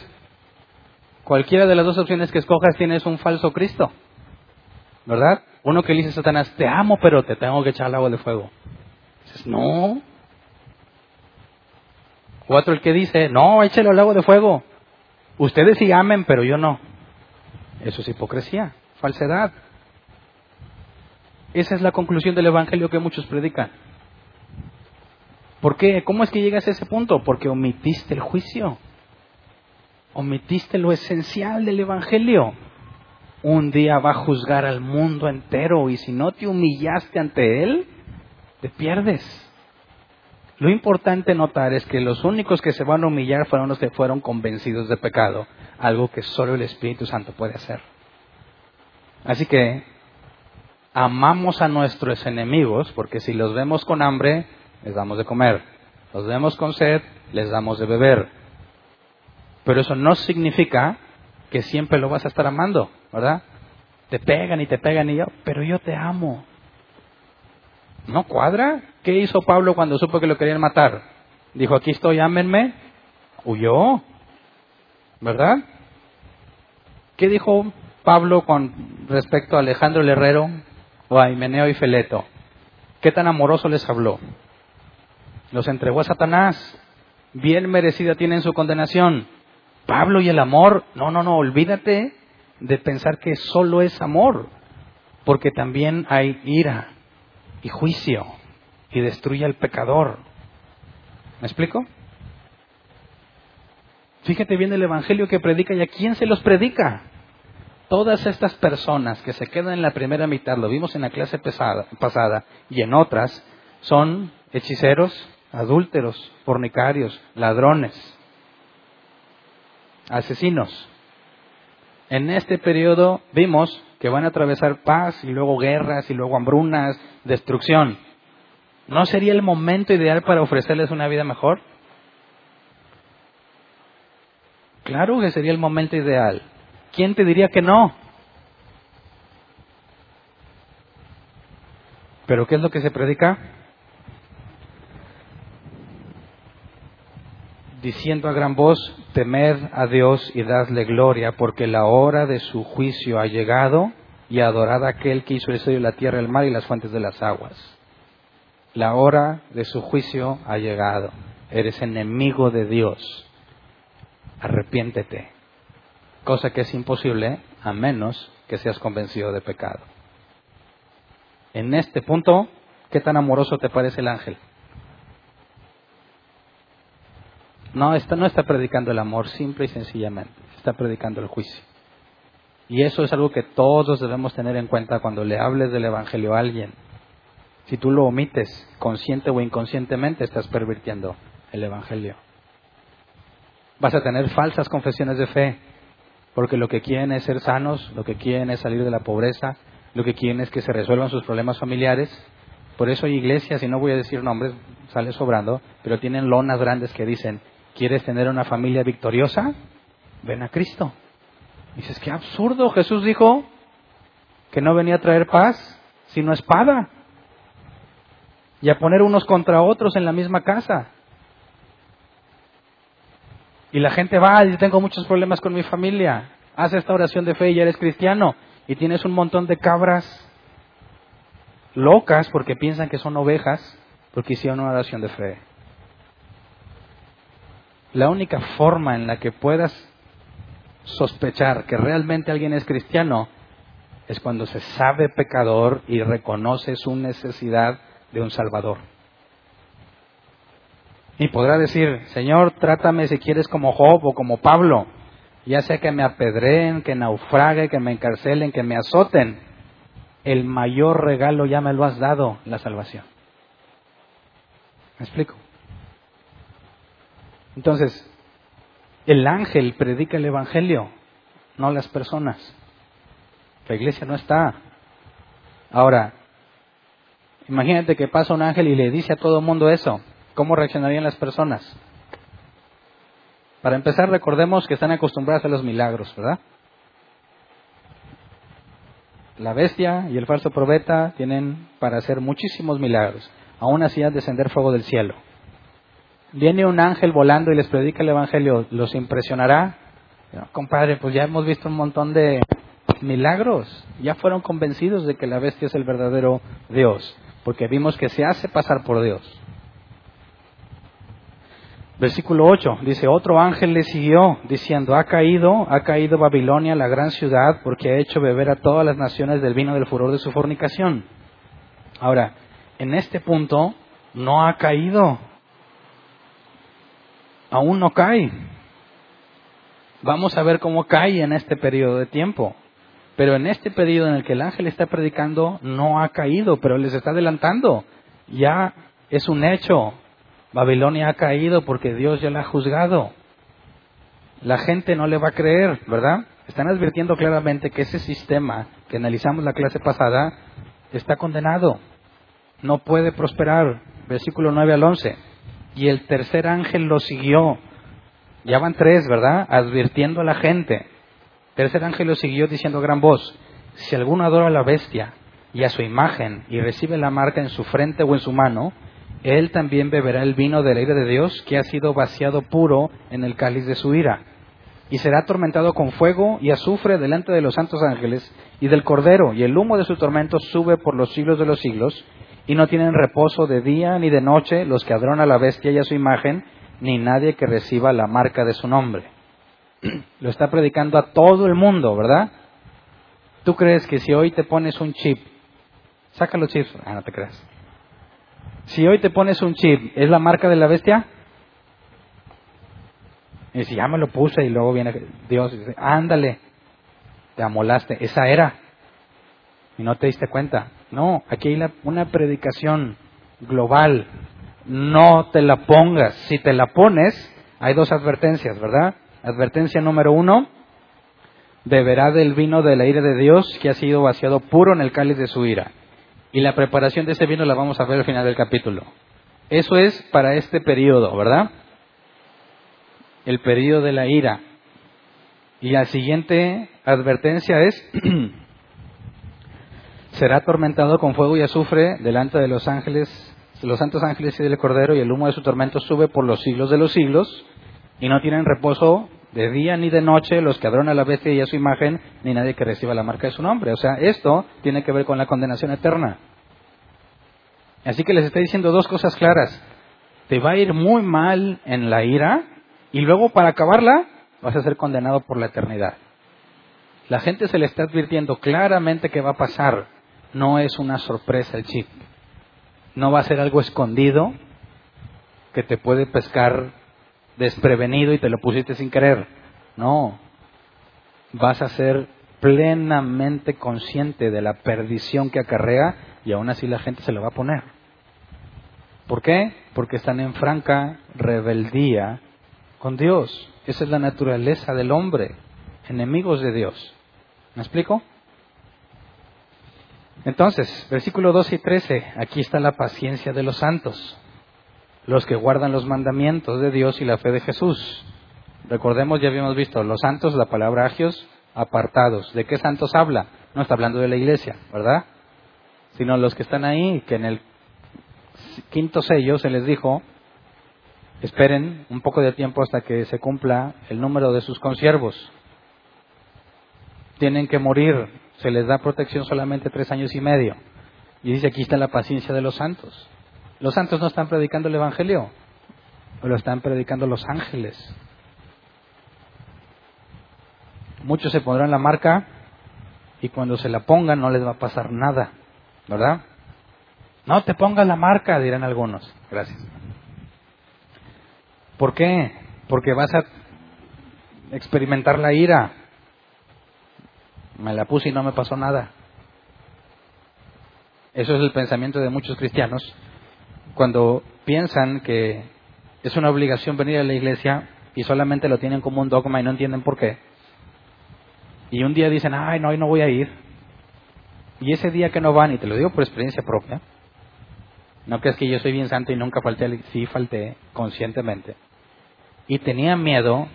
Cualquiera de las dos opciones que escojas tienes un falso Cristo. ¿Verdad? Uno que le dice a Satanás, te amo, pero te tengo que echar al agua de fuego. Dices, no. Otro el que dice, no, échale al agua de fuego. Ustedes sí amen, pero yo no. Eso es hipocresía, falsedad. Esa es la conclusión del Evangelio que muchos predican. ¿Por qué? ¿Cómo es que llegas a ese punto? Porque omitiste el juicio. Omitiste lo esencial del Evangelio. Un día va a juzgar al mundo entero y si no te humillaste ante Él, te pierdes. Lo importante notar es que los únicos que se van a humillar fueron los que fueron convencidos de pecado, algo que solo el Espíritu Santo puede hacer. Así que amamos a nuestros enemigos porque si los vemos con hambre, les damos de comer. Los vemos con sed, les damos de beber. Pero eso no significa que siempre lo vas a estar amando, ¿verdad? Te pegan y te pegan y yo, pero yo te amo. ¿No cuadra? ¿Qué hizo Pablo cuando supo que lo querían matar? Dijo, aquí estoy, ámenme. Huyó. ¿Verdad? ¿Qué dijo Pablo con respecto a Alejandro el Herrero o a Himeneo y Feleto? ¿Qué tan amoroso les habló? Los entregó a Satanás. Bien merecida tienen su condenación. Pablo y el amor, no, no, no, olvídate de pensar que solo es amor, porque también hay ira y juicio y destruye al pecador. ¿Me explico? Fíjate bien el Evangelio que predica y a quién se los predica. Todas estas personas que se quedan en la primera mitad, lo vimos en la clase pasada y en otras, son hechiceros, adúlteros, fornicarios, ladrones, asesinos. En este periodo vimos que van a atravesar paz y luego guerras y luego hambrunas, destrucción. ¿No sería el momento ideal para ofrecerles una vida mejor? Claro que sería el momento ideal. ¿Quién te diría que no? ¿Pero qué es lo que se predica? Diciendo a gran voz, temed a Dios y dadle gloria, porque la hora de su juicio ha llegado, y adorad a aquel que hizo el cielo, la tierra, el mar y las fuentes de las aguas. La hora de su juicio ha llegado. Eres enemigo de Dios. Arrepiéntete. Cosa que es imposible a menos que seas convencido de pecado. En este punto, ¿qué tan amoroso te parece el ángel? No, está, no está predicando el amor, simple y sencillamente. Está predicando el juicio. Y eso es algo que todos debemos tener en cuenta cuando le hables del Evangelio a alguien. Si tú lo omites, consciente o inconscientemente, estás pervirtiendo el Evangelio. Vas a tener falsas confesiones de fe, porque lo que quieren es ser sanos, lo que quieren es salir de la pobreza, lo que quieren es que se resuelvan sus problemas familiares. Por eso hay iglesias, y no voy a decir nombres, sale sobrando, pero tienen lonas grandes que dicen, ¿Quieres tener una familia victoriosa? Ven a Cristo. dices, qué absurdo. Jesús dijo que no venía a traer paz, sino espada. Y a poner unos contra otros en la misma casa. Y la gente va, y tengo muchos problemas con mi familia. Haz esta oración de fe y eres cristiano. Y tienes un montón de cabras locas porque piensan que son ovejas porque hicieron una oración de fe. La única forma en la que puedas sospechar que realmente alguien es cristiano es cuando se sabe pecador y reconoce su necesidad de un Salvador. Y podrá decir, Señor, trátame si quieres como Job o como Pablo, ya sea que me apedreen, que naufrague, que me encarcelen, que me azoten. El mayor regalo ya me lo has dado, la salvación. ¿Me explico? Entonces, el ángel predica el Evangelio, no las personas. La iglesia no está. Ahora, imagínate que pasa un ángel y le dice a todo el mundo eso. ¿Cómo reaccionarían las personas? Para empezar, recordemos que están acostumbradas a los milagros, ¿verdad? La bestia y el falso profeta tienen para hacer muchísimos milagros. Aún así, a descender fuego del cielo. Viene un ángel volando y les predica el Evangelio, ¿los impresionará? compadre, pues ya hemos visto un montón de milagros. Ya fueron convencidos de que la bestia es el verdadero Dios, porque vimos que se hace pasar por Dios. Versículo 8 dice, otro ángel le siguió diciendo, ha caído, ha caído Babilonia, la gran ciudad, porque ha hecho beber a todas las naciones del vino del furor de su fornicación. Ahora, en este punto no ha caído, aún no cae. Vamos a ver cómo cae en este periodo de tiempo. Pero en este periodo en el que el ángel está predicando, no ha caído, pero les está adelantando. Ya es un hecho, Babilonia ha caído porque Dios ya la ha juzgado. La gente no le va a creer, ¿verdad? Están advirtiendo claramente que ese sistema que analizamos la clase pasada está condenado. No puede prosperar. Versículo 9 al 11. Y el tercer ángel lo siguió. Ya van tres, ¿verdad? Advirtiendo a la gente. Tercer ángel lo siguió diciendo a gran voz, si alguno adora a la bestia y a su imagen y recibe la marca en su frente o en su mano, él también beberá el vino de la ira de Dios que ha sido vaciado puro en el cáliz de su ira. Y será atormentado con fuego y azufre delante de los santos ángeles y del Cordero, y el humo de su tormento sube por los siglos de los siglos, y no tienen reposo de día ni de noche los que adoran a la bestia y a su imagen, ni nadie que reciba la marca de su nombre. Lo está predicando a todo el mundo, ¿verdad? ¿Tú crees que si hoy te pones un chip, saca los chips, ah, no te creas. Si hoy te pones un chip, ¿es la marca de la bestia? Y si ya me lo puse y luego viene Dios y dice, ándale, te amolaste, esa era. Y no te diste cuenta. No, aquí hay una predicación global. No te la pongas. Si te la pones, hay dos advertencias, ¿verdad? Advertencia número uno, beberá del vino de la ira de Dios que ha sido vaciado puro en el cáliz de su ira. Y la preparación de ese vino la vamos a ver al final del capítulo. Eso es para este periodo, ¿verdad? El periodo de la ira. Y la siguiente advertencia es, será atormentado con fuego y azufre delante de los ángeles, los santos ángeles y del Cordero, y el humo de su tormento sube por los siglos de los siglos, y no tienen reposo de día ni de noche los que adoran a la bestia y a su imagen, ni nadie que reciba la marca de su nombre. O sea, esto tiene que ver con la condenación eterna. Así que les estoy diciendo dos cosas claras. Te va a ir muy mal en la ira y luego para acabarla vas a ser condenado por la eternidad. La gente se le está advirtiendo claramente que va a pasar. No es una sorpresa el chip. No va a ser algo escondido que te puede pescar desprevenido y te lo pusiste sin querer. No, vas a ser plenamente consciente de la perdición que acarrea y aún así la gente se lo va a poner. ¿Por qué? Porque están en franca rebeldía con Dios. Esa es la naturaleza del hombre, enemigos de Dios. ¿Me explico? Entonces, versículo 12 y 13, aquí está la paciencia de los santos los que guardan los mandamientos de Dios y la fe de Jesús. Recordemos, ya habíamos visto, los santos, la palabra agios, apartados. ¿De qué santos habla? No está hablando de la iglesia, ¿verdad? Sino los que están ahí, que en el quinto sello se les dijo, esperen un poco de tiempo hasta que se cumpla el número de sus consiervos. Tienen que morir, se les da protección solamente tres años y medio. Y dice, aquí está la paciencia de los santos. Los santos no están predicando el Evangelio, lo están predicando los ángeles. Muchos se pondrán la marca y cuando se la pongan no les va a pasar nada, ¿verdad? No te pongas la marca, dirán algunos. Gracias. ¿Por qué? Porque vas a experimentar la ira. Me la puse y no me pasó nada. Eso es el pensamiento de muchos cristianos cuando piensan que es una obligación venir a la iglesia y solamente lo tienen como un dogma y no entienden por qué. Y un día dicen, ay, no, hoy no voy a ir. Y ese día que no van, y te lo digo por experiencia propia, no crees que yo soy bien santo y nunca falté, sí falté conscientemente. Y tenía miedo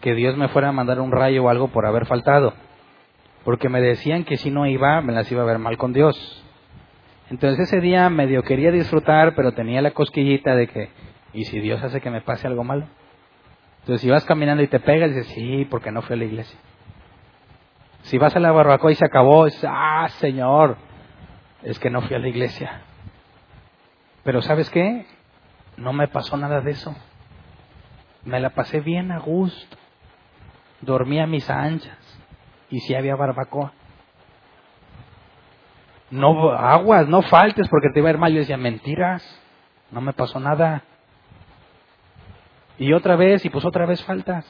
que Dios me fuera a mandar un rayo o algo por haber faltado. Porque me decían que si no iba, me las iba a ver mal con Dios. Entonces ese día medio quería disfrutar, pero tenía la cosquillita de que, ¿y si Dios hace que me pase algo malo? Entonces si vas caminando y te pegas, dices, sí, porque no fui a la iglesia. Si vas a la barbacoa y se acabó, dices, ah, Señor, es que no fui a la iglesia. Pero ¿sabes qué? No me pasó nada de eso. Me la pasé bien a gusto. Dormí a mis anchas. Y si había barbacoa. No aguas, no faltes porque te iba a ir mal. Yo decía, mentiras. No me pasó nada. Y otra vez, y pues otra vez faltas.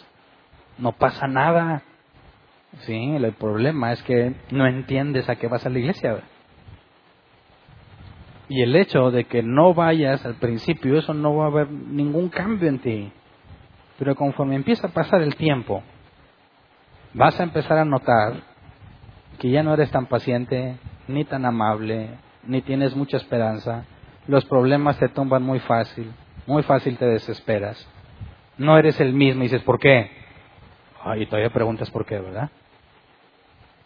No pasa nada. Sí, el problema es que no entiendes a qué vas a la iglesia. Y el hecho de que no vayas al principio, eso no va a haber ningún cambio en ti. Pero conforme empieza a pasar el tiempo, vas a empezar a notar que ya no eres tan paciente, ni tan amable, ni tienes mucha esperanza. Los problemas te tumban muy fácil, muy fácil te desesperas. No eres el mismo y dices, ¿por qué? y todavía preguntas por qué, ¿verdad?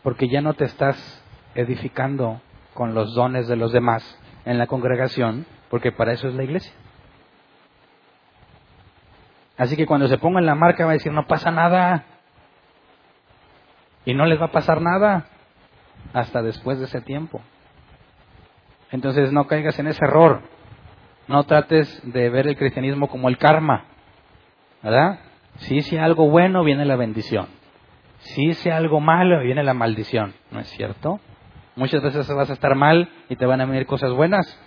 Porque ya no te estás edificando con los dones de los demás, en la congregación, porque para eso es la iglesia. Así que cuando se ponga en la marca va a decir, no pasa nada. Y no les va a pasar nada hasta después de ese tiempo. Entonces no caigas en ese error. No trates de ver el cristianismo como el karma. ¿Verdad? Si hice algo bueno, viene la bendición. Si hice algo malo, viene la maldición. ¿No es cierto? Muchas veces vas a estar mal y te van a venir cosas buenas.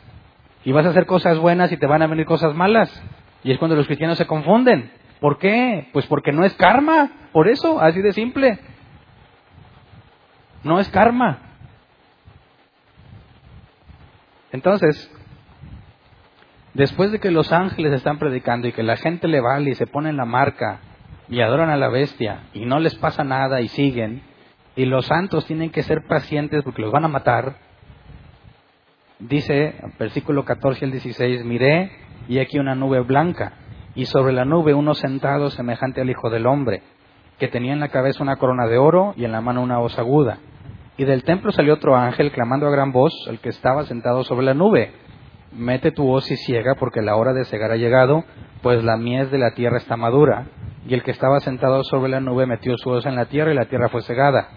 Y vas a hacer cosas buenas y te van a venir cosas malas. Y es cuando los cristianos se confunden. ¿Por qué? Pues porque no es karma. Por eso, así de simple. No es karma. Entonces, después de que los ángeles están predicando y que la gente le vale y se pone en la marca y adoran a la bestia y no les pasa nada y siguen, y los santos tienen que ser pacientes porque los van a matar. Dice, versículo 14 al 16, miré y aquí una nube blanca y sobre la nube uno sentado semejante al Hijo del Hombre, que tenía en la cabeza una corona de oro y en la mano una hoz aguda. Y del templo salió otro ángel clamando a gran voz al que estaba sentado sobre la nube. Mete tu hoz y ciega porque la hora de cegar ha llegado, pues la mies de la tierra está madura. Y el que estaba sentado sobre la nube metió su hoz en la tierra y la tierra fue cegada.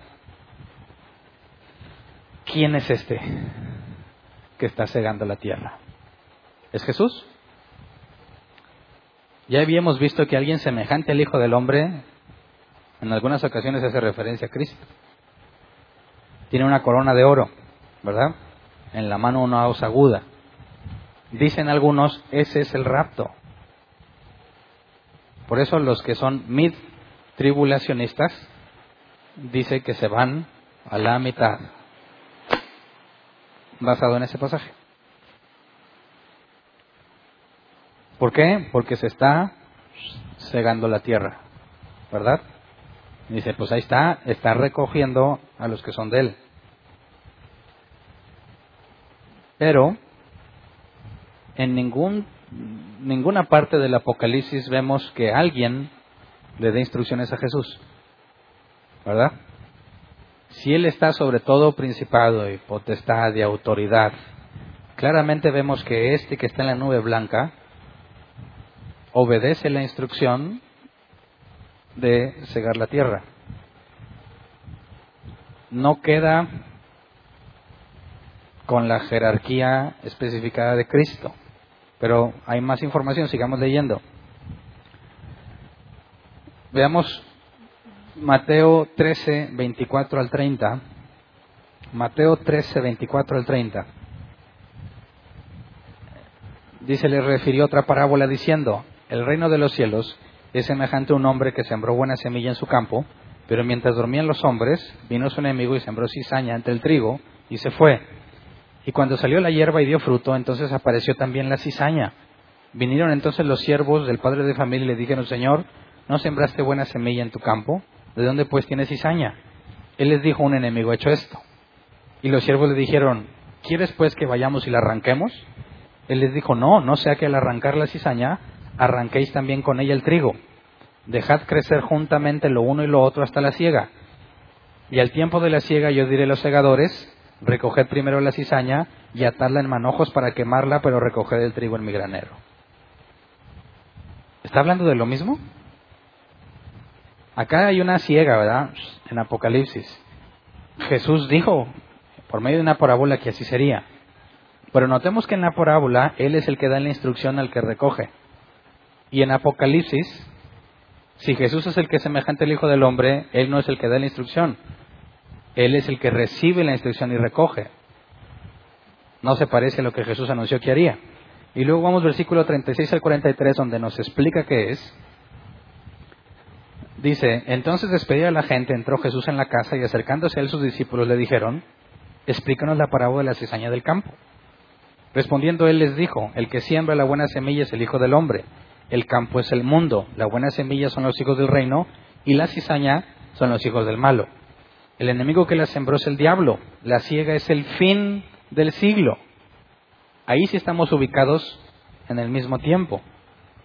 ¿quién es este que está cegando la tierra? ¿Es Jesús? Ya habíamos visto que alguien semejante al Hijo del Hombre en algunas ocasiones hace referencia a Cristo. Tiene una corona de oro, ¿verdad? En la mano una hoz aguda. Dicen algunos, ese es el rapto. Por eso los que son mid tribulacionistas dicen que se van a la mitad basado en ese pasaje. ¿Por qué? Porque se está cegando la tierra, ¿verdad? Dice, pues ahí está, está recogiendo a los que son de él. Pero en ningún, ninguna parte del Apocalipsis vemos que alguien le dé instrucciones a Jesús, ¿verdad? Si Él está sobre todo principado y potestad y autoridad, claramente vemos que este que está en la nube blanca obedece la instrucción de cegar la tierra. No queda con la jerarquía especificada de Cristo. Pero hay más información, sigamos leyendo. Veamos Mateo 13, 24 al 30. Mateo 13, 24 al 30. Dice, le refirió otra parábola diciendo, el reino de los cielos es semejante a un hombre que sembró buena semilla en su campo, pero mientras dormían los hombres, vino su enemigo y sembró cizaña entre el trigo y se fue. Y cuando salió la hierba y dio fruto, entonces apareció también la cizaña. Vinieron entonces los siervos del padre de familia y le dijeron, Señor, ¿no sembraste buena semilla en tu campo? ¿De dónde pues tienes cizaña? Él les dijo, un enemigo ha hecho esto. Y los siervos le dijeron, ¿quieres pues que vayamos y la arranquemos? Él les dijo, no, no sea que al arrancar la cizaña, arranquéis también con ella el trigo. Dejad crecer juntamente lo uno y lo otro hasta la siega. Y al tiempo de la siega yo diré a los segadores, recoged primero la cizaña y atadla en manojos para quemarla, pero recoged el trigo en mi granero. ¿Está hablando de lo mismo? Acá hay una ciega, ¿verdad? En Apocalipsis. Jesús dijo, por medio de una parábola, que así sería. Pero notemos que en la parábola Él es el que da la instrucción al que recoge. Y en Apocalipsis, si Jesús es el que es semejante al Hijo del Hombre, Él no es el que da la instrucción. Él es el que recibe la instrucción y recoge. No se parece a lo que Jesús anunció que haría. Y luego vamos versículo 36 al 43 donde nos explica qué es. Dice, entonces despedida a la gente, entró Jesús en la casa y acercándose a él sus discípulos le dijeron, explícanos la parábola de la cizaña del campo. Respondiendo él les dijo, el que siembra la buena semilla es el Hijo del Hombre, el campo es el mundo, la buena semilla son los hijos del reino y la cizaña son los hijos del malo. El enemigo que la sembró es el diablo, la ciega es el fin del siglo. Ahí sí estamos ubicados en el mismo tiempo.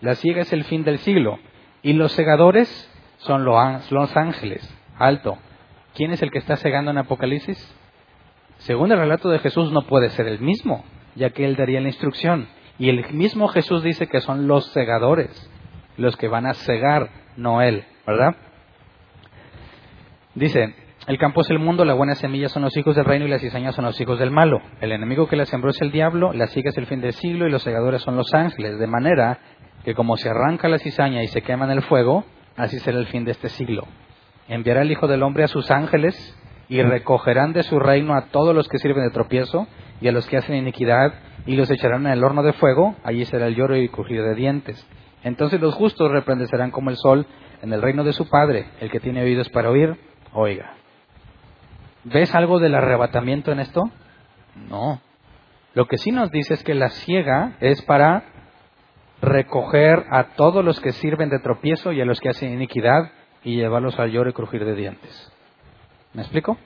La ciega es el fin del siglo y los segadores son los ángeles. Alto. ¿Quién es el que está cegando en Apocalipsis? Según el relato de Jesús no puede ser el mismo, ya que él daría la instrucción. Y el mismo Jesús dice que son los segadores, los que van a cegar, no él, ¿verdad? Dice, el campo es el mundo, la buena semilla son los hijos del reino y las cizañas son los hijos del malo. El enemigo que la sembró es el diablo, la sigue es el fin del siglo y los segadores son los ángeles. De manera que como se arranca la cizaña y se quema en el fuego, así será el fin de este siglo. Enviará el Hijo del Hombre a sus ángeles y recogerán de su reino a todos los que sirven de tropiezo y a los que hacen iniquidad y los echarán en el horno de fuego, allí será el lloro y el crujido de dientes. Entonces los justos reprendecerán como el sol en el reino de su Padre. El que tiene oídos para oír, oiga. ¿Ves algo del arrebatamiento en esto? No. Lo que sí nos dice es que la ciega es para recoger a todos los que sirven de tropiezo y a los que hacen iniquidad y llevarlos al lloro y crujir de dientes. ¿Me explico?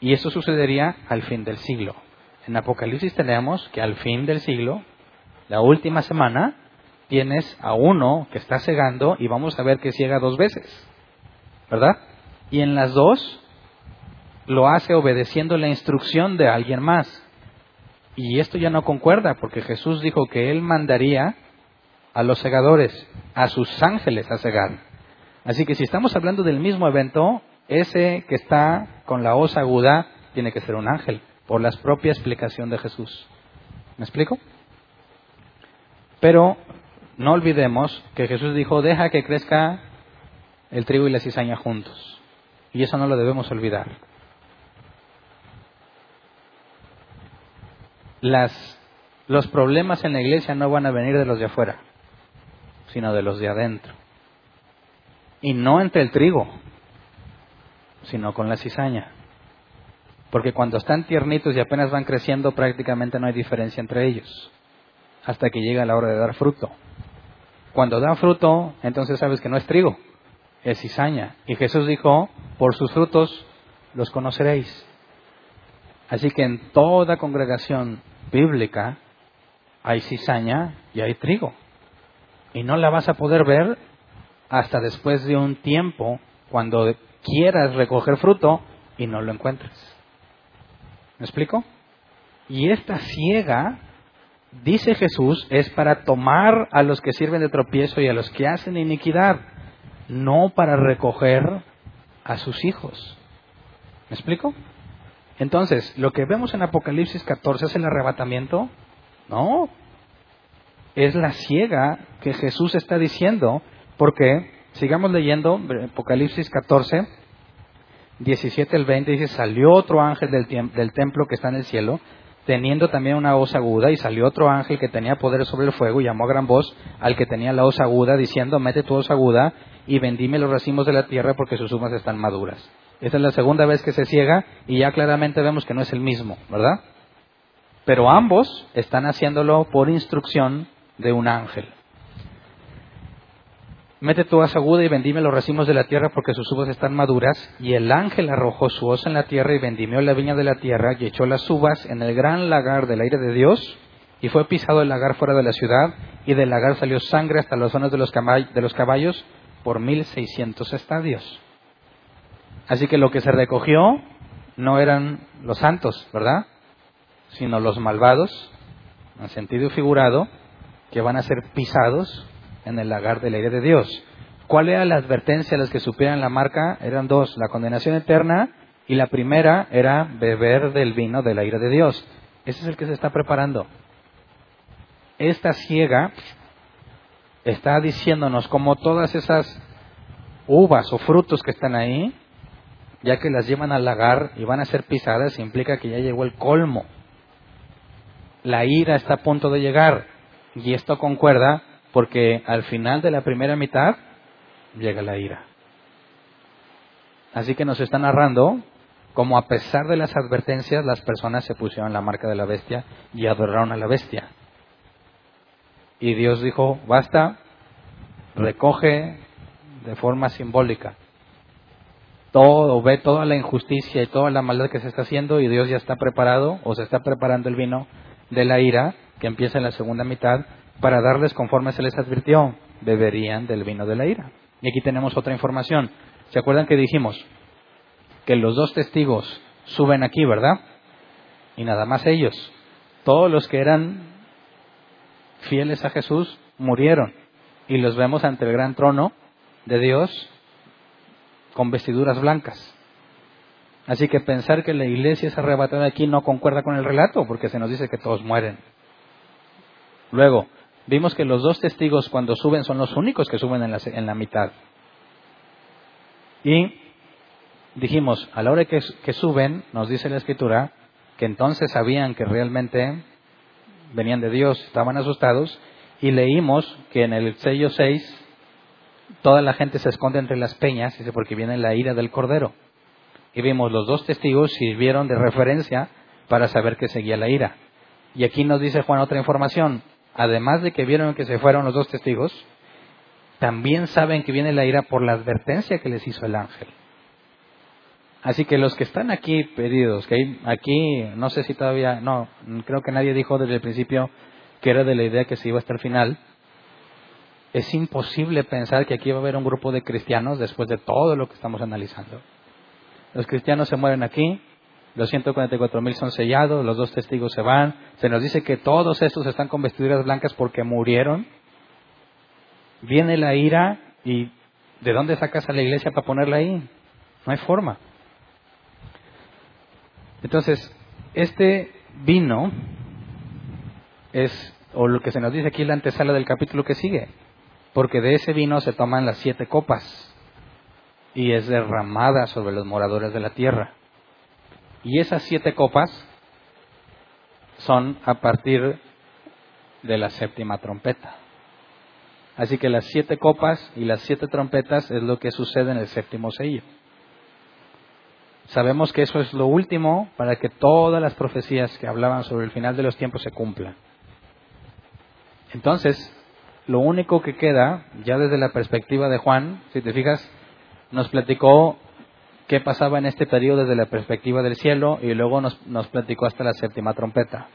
Y eso sucedería al fin del siglo. En Apocalipsis tenemos que al fin del siglo, la última semana, tienes a uno que está cegando y vamos a ver que ciega dos veces. ¿Verdad? Y en las dos lo hace obedeciendo la instrucción de alguien más. Y esto ya no concuerda, porque Jesús dijo que Él mandaría a los segadores, a sus ángeles a cegar. Así que si estamos hablando del mismo evento, ese que está con la hoz aguda tiene que ser un ángel, por la propia explicación de Jesús. ¿Me explico? Pero no olvidemos que Jesús dijo, deja que crezca el trigo y la cizaña juntos. Y eso no lo debemos olvidar. las, los problemas en la iglesia no van a venir de los de afuera, sino de los de adentro. Y no entre el trigo, sino con la cizaña. Porque cuando están tiernitos y apenas van creciendo, prácticamente no hay diferencia entre ellos, hasta que llega la hora de dar fruto. Cuando da fruto, entonces sabes que no es trigo, es cizaña. Y Jesús dijo, por sus frutos los conoceréis. Así que en toda congregación bíblica hay cizaña y hay trigo. Y no la vas a poder ver hasta después de un tiempo cuando quieras recoger fruto y no lo encuentres. ¿Me explico? Y esta ciega, dice Jesús, es para tomar a los que sirven de tropiezo y a los que hacen iniquidad, no para recoger a sus hijos. ¿Me explico? Entonces, lo que vemos en Apocalipsis 14 es el arrebatamiento. No, es la ciega que Jesús está diciendo, porque, sigamos leyendo, Apocalipsis 14, 17 al 20 dice, salió otro ángel del, del templo que está en el cielo, teniendo también una voz aguda, y salió otro ángel que tenía poder sobre el fuego, y llamó a gran voz al que tenía la voz aguda, diciendo, mete tu voz aguda y vendime los racimos de la tierra porque sus uvas están maduras. Esta es la segunda vez que se ciega y ya claramente vemos que no es el mismo, ¿verdad? Pero ambos están haciéndolo por instrucción de un ángel. Mete tu hoz aguda y vendime los racimos de la tierra porque sus uvas están maduras. Y el ángel arrojó su hoz en la tierra y vendimió la viña de la tierra y echó las uvas en el gran lagar del aire de Dios. Y fue pisado el lagar fuera de la ciudad y del lagar salió sangre hasta las zonas de los, de los caballos por mil seiscientos estadios. Así que lo que se recogió no eran los santos, ¿verdad? Sino los malvados, en sentido figurado, que van a ser pisados en el lagar del aire de Dios. ¿Cuál era la advertencia a los que supieran la marca? Eran dos, la condenación eterna y la primera era beber del vino del aire de Dios. Ese es el que se está preparando. Esta ciega está diciéndonos como todas esas uvas o frutos que están ahí, ya que las llevan al lagar y van a ser pisadas, implica que ya llegó el colmo. La ira está a punto de llegar y esto concuerda porque al final de la primera mitad llega la ira. Así que nos está narrando como a pesar de las advertencias las personas se pusieron la marca de la bestia y adoraron a la bestia. Y Dios dijo, basta, recoge de forma simbólica todo, ve toda la injusticia y toda la maldad que se está haciendo y Dios ya está preparado o se está preparando el vino de la ira que empieza en la segunda mitad para darles conforme se les advirtió, beberían del vino de la ira. Y aquí tenemos otra información. ¿Se acuerdan que dijimos que los dos testigos suben aquí, verdad? Y nada más ellos. Todos los que eran fieles a Jesús murieron y los vemos ante el gran trono de Dios con vestiduras blancas. Así que pensar que la iglesia es arrebatada aquí no concuerda con el relato, porque se nos dice que todos mueren. Luego, Vimos que los dos testigos cuando suben son los únicos que suben en la, en la mitad. Y dijimos, a la hora que, que suben, nos dice la escritura, que entonces sabían que realmente venían de Dios, estaban asustados, y leímos que en el sello 6 toda la gente se esconde entre las peñas, dice, porque viene la ira del Cordero. Y vimos, los dos testigos sirvieron de referencia para saber que seguía la ira. Y aquí nos dice Juan otra información, además de que vieron que se fueron los dos testigos, también saben que viene la ira por la advertencia que les hizo el ángel. Así que los que están aquí pedidos, que aquí, no sé si todavía, no, creo que nadie dijo desde el principio que era de la idea que se iba hasta el final. Es imposible pensar que aquí va a haber un grupo de cristianos después de todo lo que estamos analizando. Los cristianos se mueren aquí, los 144 mil son sellados, los dos testigos se van. Se nos dice que todos estos están con vestiduras blancas porque murieron. Viene la ira y ¿de dónde sacas a la iglesia para ponerla ahí? No hay forma. Entonces, este vino es, o lo que se nos dice aquí, la antesala del capítulo que sigue, porque de ese vino se toman las siete copas y es derramada sobre los moradores de la tierra. Y esas siete copas son a partir de la séptima trompeta. Así que las siete copas y las siete trompetas es lo que sucede en el séptimo sello. Sabemos que eso es lo último para que todas las profecías que hablaban sobre el final de los tiempos se cumplan. Entonces, lo único que queda, ya desde la perspectiva de Juan, si te fijas, nos platicó qué pasaba en este periodo desde la perspectiva del cielo y luego nos, nos platicó hasta la séptima trompeta.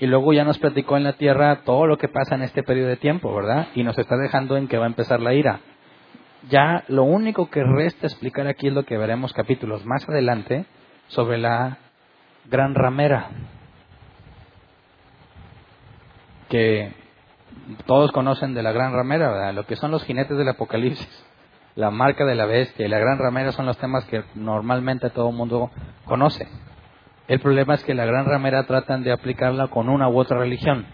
Y luego ya nos platicó en la tierra todo lo que pasa en este periodo de tiempo, ¿verdad? Y nos está dejando en que va a empezar la ira. Ya lo único que resta explicar aquí es lo que veremos capítulos más adelante sobre la gran ramera. Que todos conocen de la gran ramera, ¿verdad? Lo que son los jinetes del Apocalipsis la marca de la bestia y la gran ramera son los temas que normalmente todo el mundo conoce. El problema es que la gran ramera tratan de aplicarla con una u otra religión,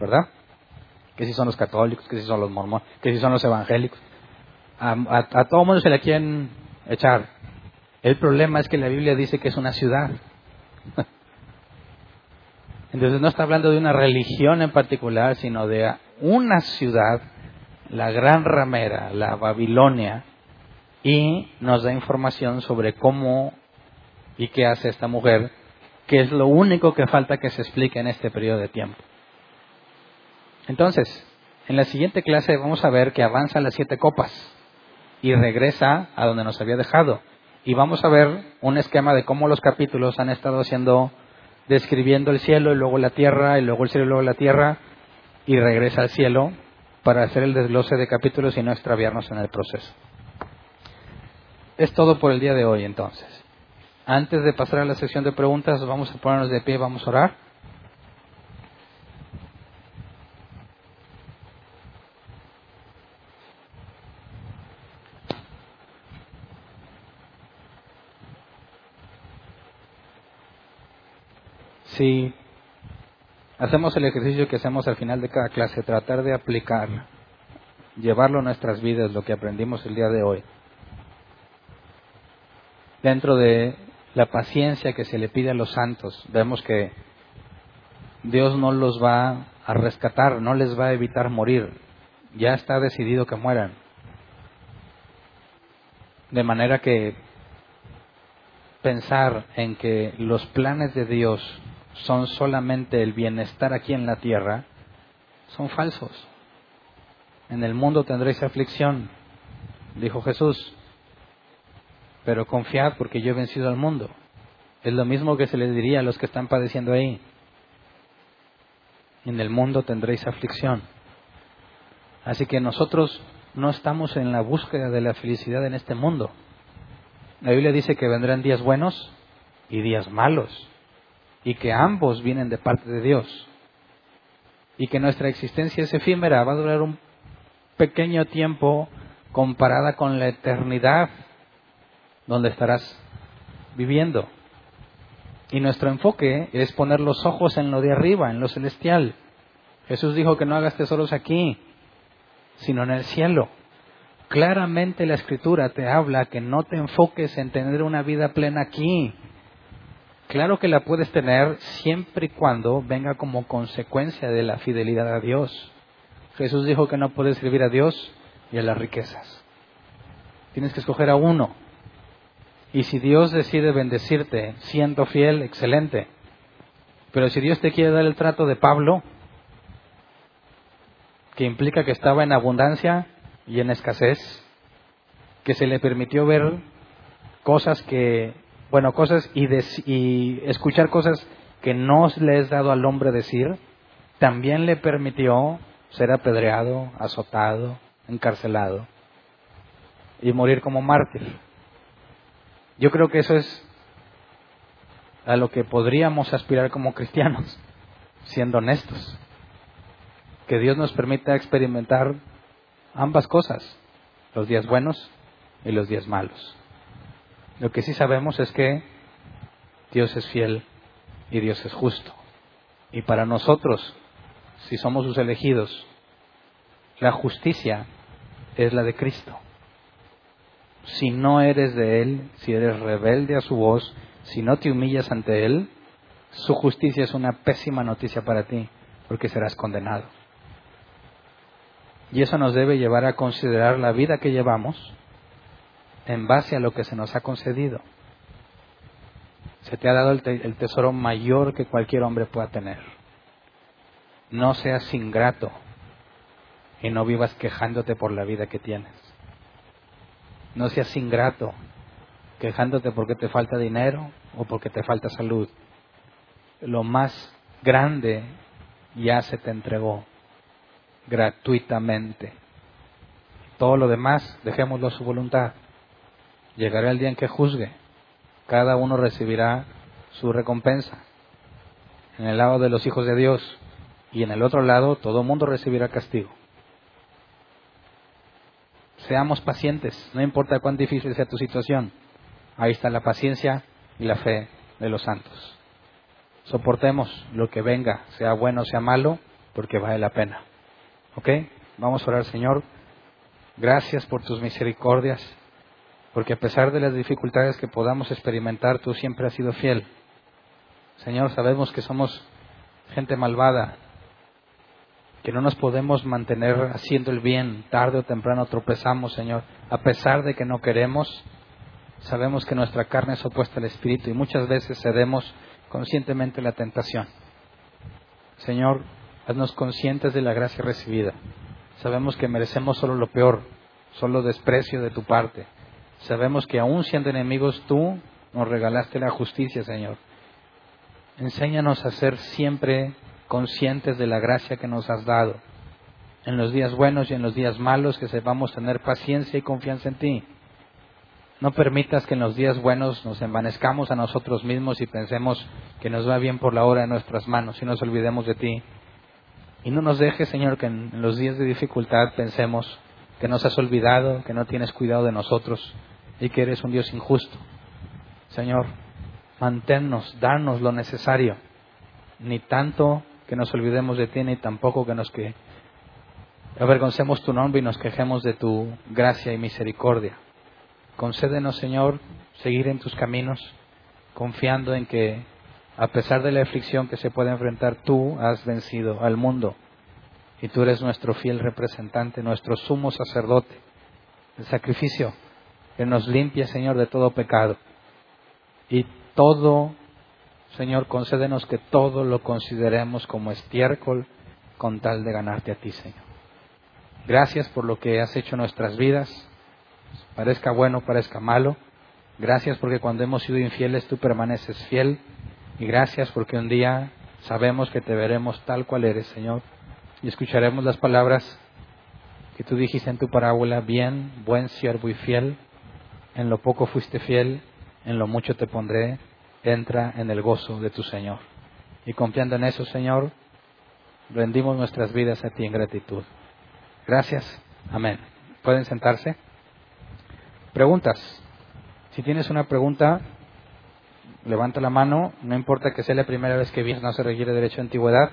¿verdad? Que si son los católicos, que si son los mormones, que si son los evangélicos. A, a todo el mundo se la quieren echar. El problema es que la Biblia dice que es una ciudad. Entonces no está hablando de una religión en particular, sino de una ciudad la gran ramera, la Babilonia, y nos da información sobre cómo y qué hace esta mujer que es lo único que falta que se explique en este periodo de tiempo. Entonces, en la siguiente clase vamos a ver que avanza las siete copas y regresa a donde nos había dejado. Y vamos a ver un esquema de cómo los capítulos han estado haciendo, describiendo el cielo y luego la tierra y luego el cielo y luego la tierra y regresa al cielo para hacer el desglose de capítulos y no extraviarnos en el proceso. Es todo por el día de hoy entonces. Antes de pasar a la sección de preguntas, vamos a ponernos de pie, vamos a orar. Si hacemos el ejercicio que hacemos al final de cada clase, tratar de aplicar, llevarlo a nuestras vidas, lo que aprendimos el día de hoy, dentro de la paciencia que se le pide a los santos, vemos que Dios no los va a rescatar, no les va a evitar morir, ya está decidido que mueran. De manera que pensar en que los planes de Dios son solamente el bienestar aquí en la tierra, son falsos. En el mundo tendréis aflicción, dijo Jesús, pero confiad porque yo he vencido al mundo. Es lo mismo que se les diría a los que están padeciendo ahí. En el mundo tendréis aflicción. Así que nosotros no estamos en la búsqueda de la felicidad en este mundo. La Biblia dice que vendrán días buenos y días malos, y que ambos vienen de parte de Dios, y que nuestra existencia es efímera, va a durar un pequeño tiempo comparada con la eternidad donde estarás viviendo. Y nuestro enfoque es poner los ojos en lo de arriba, en lo celestial. Jesús dijo que no hagas tesoros aquí, sino en el cielo. Claramente la escritura te habla que no te enfoques en tener una vida plena aquí. Claro que la puedes tener siempre y cuando venga como consecuencia de la fidelidad a Dios. Jesús dijo que no puedes servir a Dios y a las riquezas. Tienes que escoger a uno. Y si Dios decide bendecirte siendo fiel, excelente. Pero si Dios te quiere dar el trato de Pablo, que implica que estaba en abundancia y en escasez, que se le permitió ver cosas que, bueno, cosas y, y escuchar cosas que no le es dado al hombre decir, también le permitió ser apedreado, azotado, encarcelado y morir como mártir. Yo creo que eso es a lo que podríamos aspirar como cristianos, siendo honestos. Que Dios nos permita experimentar ambas cosas, los días buenos y los días malos. Lo que sí sabemos es que Dios es fiel y Dios es justo. Y para nosotros, si somos sus elegidos, la justicia es la de Cristo si no eres de Él, si eres rebelde a su voz, si no te humillas ante Él, su justicia es una pésima noticia para ti, porque serás condenado. Y eso nos debe llevar a considerar la vida que llevamos en base a lo que se nos ha concedido. Se te ha dado el, tesoro mayor que cualquier hombre pueda tener. No seas ingrato y no vivas quejándote por la vida que tienes. No seas ingrato, quejándote porque te falta dinero o porque te falta salud. Lo más grande ya se te entregó gratuitamente. Todo lo demás, dejémoslo a su voluntad. Llegará el día en que juzgue. Cada uno recibirá su recompensa. En el lado de los hijos de Dios y en el otro lado todo mundo recibirá castigo. Seamos pacientes, no importa cuán difícil sea tu situación. Ahí está la paciencia y la fe de los santos. Soportemos lo que venga, sea bueno o sea malo, porque vale la pena. ¿Ok? Vamos a orar, Señor. Gracias por tus misericordias, porque a pesar de las dificultades que podamos experimentar, tú siempre has sido fiel. Señor, sabemos que somos gente malvada, que no nos podemos mantener haciendo el bien, tarde o temprano tropezamos, Señor, a pesar de que no queremos, sabemos que nuestra carne es opuesta al Espíritu y muchas veces cedemos conscientemente la tentación. Señor, haznos conscientes de la gracia recibida. Sabemos que merecemos solo lo peor, solo desprecio de tu parte. Sabemos que aún siendo enemigos tú nos regalaste la justicia, Señor. Enséñanos a ser siempre conscientes de la gracia que nos has dado. En los días buenos y en los días malos, que sepamos tener paciencia y confianza en ti. No permitas que en los días buenos nos envanezcamos a nosotros mismos y pensemos que nos va bien por la hora de nuestras manos y nos olvidemos de ti. Y no nos dejes, Señor, que en los días de dificultad pensemos que nos has olvidado, que no tienes cuidado de nosotros y que eres un Dios injusto. Señor, manténnos, darnos lo necesario, ni tanto que nos olvidemos de ti, ni tampoco que nos que avergoncemos tu nombre y nos quejemos de tu gracia y misericordia. Concédenos, Señor, seguir en tus caminos, confiando en que, a pesar de la aflicción que se puede enfrentar, tú has vencido al mundo y tú eres nuestro fiel representante, nuestro sumo sacerdote, el sacrificio que nos limpia, Señor, de todo pecado. Y todo, Señor, concédenos que todo lo consideremos como estiércol con tal de ganarte a ti, Señor. Gracias por lo que has hecho en nuestras vidas, parezca bueno, parezca malo. Gracias porque cuando hemos sido infieles tú permaneces fiel. Y gracias porque un día sabemos que te veremos tal cual eres, Señor y escucharemos las palabras que tú dijiste en tu parábola, bien, buen siervo y fiel, en lo poco fuiste fiel, en lo mucho te pondré, entra en el gozo de tu Señor. Y confiando en eso, Señor, rendimos nuestras vidas a ti en gratitud. Gracias. Amén. ¿Pueden sentarse? Preguntas. Si tienes una pregunta, levanta la mano. No importa que sea la primera vez que vienes, no se requiere derecho a antigüedad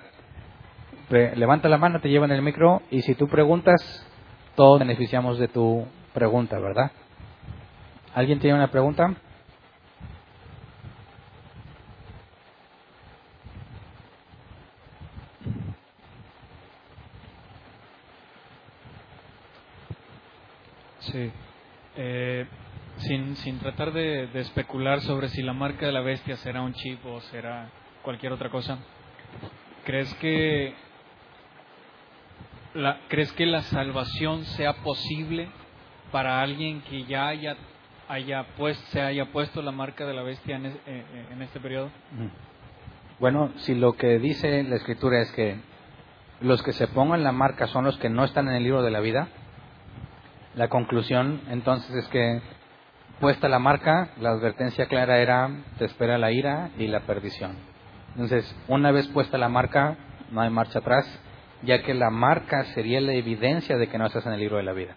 levanta la mano, te llevan el micro y si tú preguntas, todos beneficiamos de tu pregunta, ¿verdad? ¿Alguien tiene una pregunta? Sí. Eh, sin, sin tratar de, especular sobre si la marca de la bestia será un chip o será cualquier otra cosa, ¿crees que ¿crees que la salvación sea posible para alguien que ya haya, haya pues, se haya puesto la marca de la bestia en, eh, eh, en este periodo? Bueno, si lo que dice la escritura es que los que se pongan la marca son los que no están en el libro de la vida, la conclusión entonces es que puesta la marca, la advertencia clara era te espera la ira y la perdición. Entonces, una vez puesta la marca, no hay marcha atrás ya que la marca sería la evidencia de que no estás en el libro de la vida.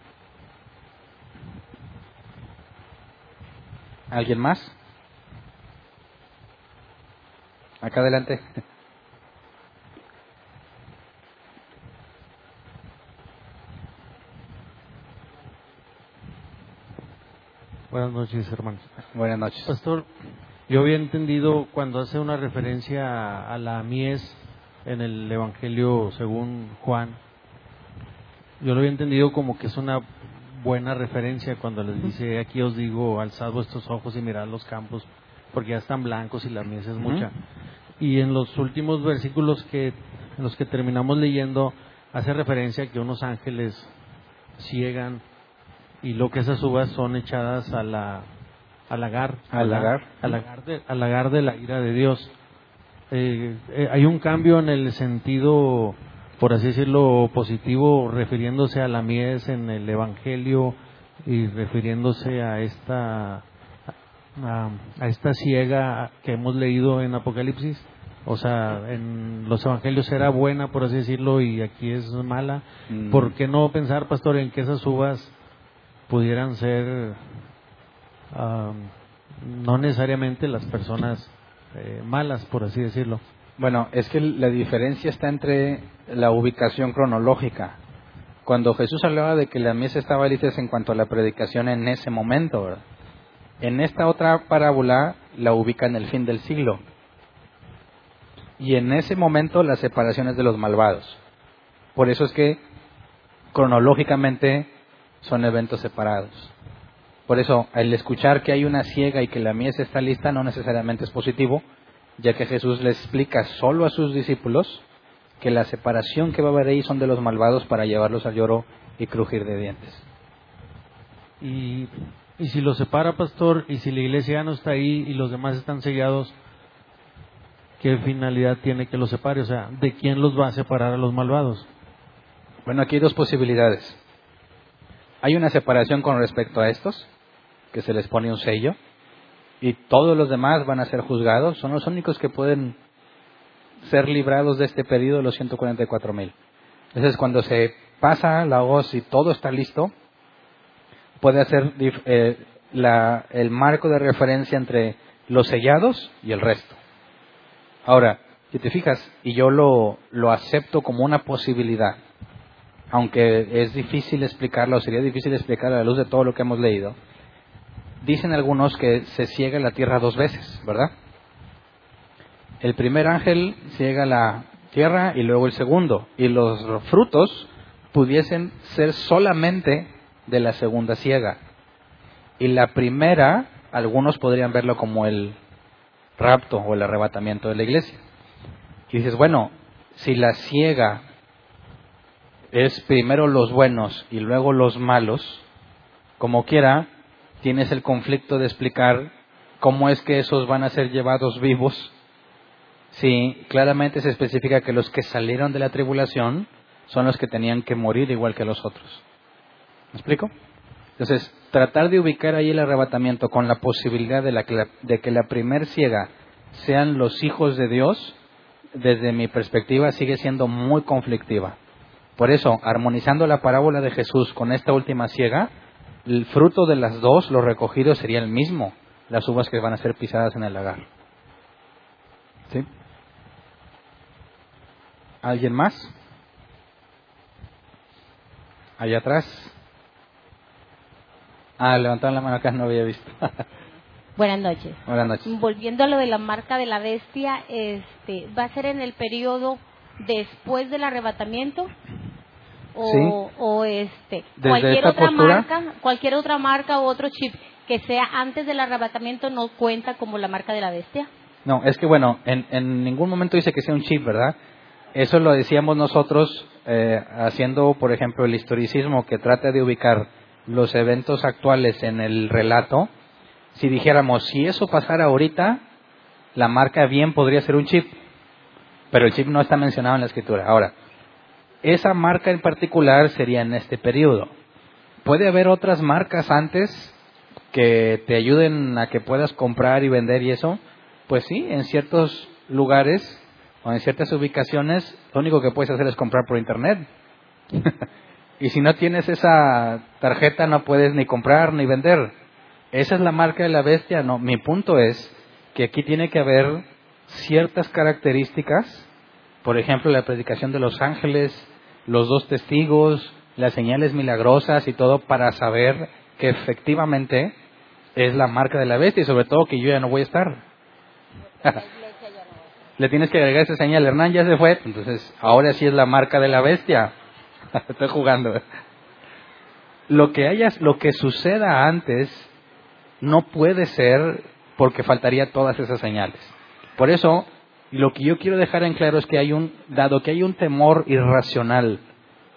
¿Alguien más? Acá adelante. Buenas noches, hermanos. Buenas noches. Pastor, yo había entendido cuando hace una referencia a la mies en el Evangelio según Juan, yo lo había entendido como que es una buena referencia cuando les dice, aquí os digo, alzad vuestros ojos y mirad los campos, porque ya están blancos y la mies es mucha. Y en los últimos versículos que, en los que terminamos leyendo, hace referencia a que unos ángeles ciegan y lo que esas uvas son echadas a la al lagar, al lagar, de, al lagar de la ira de Dios. Eh, eh, hay un cambio en el sentido, por así decirlo, positivo, refiriéndose a la mies en el Evangelio y refiriéndose a esta a, esta ciega que hemos leído en Apocalipsis. O sea, en los evangelios era buena, por así decirlo, y aquí es mala. Mm. ¿Por qué no pensar, pastor, en que esas uvas pudieran ser no necesariamente las personas eh, malas, por así decirlo. Bueno, es que la diferencia está entre la ubicación cronológica. Cuando Jesús hablaba de que la mesa estaba lista en cuanto a la predicación en ese momento, En esta otra parábola la ubica en el fin del siglo. Y en ese momento las separaciones de los malvados. Por eso es que cronológicamente son eventos separados. Por eso, al escuchar que hay una ciega y que la mies está lista, no necesariamente es positivo, ya que Jesús le explica solo a sus discípulos que la separación que va a haber ahí son de los malvados para llevarlos al lloro y crujir de dientes. Y, y si lo separa, pastor, y si la iglesia ya no está ahí y los demás están sellados, ¿qué finalidad tiene que los separe? O sea, ¿de quién los va a separar a los malvados? Bueno, aquí hay dos posibilidades. Hay una separación con respecto a estos, que se les pone un sello, y todos los demás van a ser juzgados, son los únicos que pueden ser librados de este periodo de los 144 mil. Entonces, cuando se pasa la voz y todo está listo, puede hacer eh, el marco de referencia entre los sellados y el resto. Ahora, si te fijas, y yo lo, lo acepto como una posibilidad, aunque es difícil explicarlo, sería difícil explicar a la luz de todo lo que hemos leído, dicen algunos que se ciega la tierra dos veces, ¿verdad? El primer ángel ciega la tierra y luego el segundo, y los frutos pudiesen ser solamente de la segunda ciega. Y la primera, algunos podrían verlo como el rapto o el arrebatamiento de la iglesia. Y dices, bueno, si la ciega es primero los buenos y luego los malos, como quiera, tienes el conflicto de explicar cómo es que esos van a ser llevados vivos. Si claramente se especifica que los que salieron de la tribulación son los que tenían que morir igual que los otros. ¿Me explico? Entonces, tratar de ubicar ahí el arrebatamiento con la posibilidad de, la, de que la primer ciega sean los hijos de Dios, desde mi perspectiva sigue siendo muy conflictiva. Por eso, armonizando la parábola de Jesús con esta última ciega, el fruto de las dos, los recogidos, sería el mismo, las uvas que van a ser pisadas en el lagar. ¿Sí? ¿Alguien más? Allá atrás. Ah, levantaron la mano acá, no había visto. Buenas noches. Buenas noches. Volviendo a lo de la marca de la bestia, este, ¿va a ser en el periodo después del arrebatamiento? O, o este, cualquier otra marca, cualquier otra marca o otro chip que sea antes del arrebatamiento no cuenta como la marca de la bestia. No, es que bueno, en, en ningún momento dice que sea un chip, ¿verdad? Eso lo decíamos nosotros eh, haciendo, por ejemplo, el historicismo que trata de ubicar los eventos actuales en el relato. Si dijéramos, si eso pasara ahorita, la marca bien podría ser un chip, pero el chip no está mencionado en la escritura. Ahora, esa marca en particular sería en este periodo. Puede haber otras marcas antes que te ayuden a que puedas comprar y vender y eso. Pues sí, en ciertos lugares o en ciertas ubicaciones, lo único que puedes hacer es comprar por internet. y si no tienes esa tarjeta, no puedes ni comprar ni vender. Esa es la marca de la bestia. No, mi punto es que aquí tiene que haber ciertas características, por ejemplo, la predicación de los ángeles, los dos testigos, las señales milagrosas y todo para saber que efectivamente es la marca de la bestia y sobre todo que yo ya no voy a estar. Le tienes que agregar esa señal, Hernán ya se fue, entonces ahora sí es la marca de la bestia. Estoy jugando. Lo que hayas, lo que suceda antes no puede ser porque faltaría todas esas señales. Por eso lo que yo quiero dejar en claro es que hay un, dado que hay un temor irracional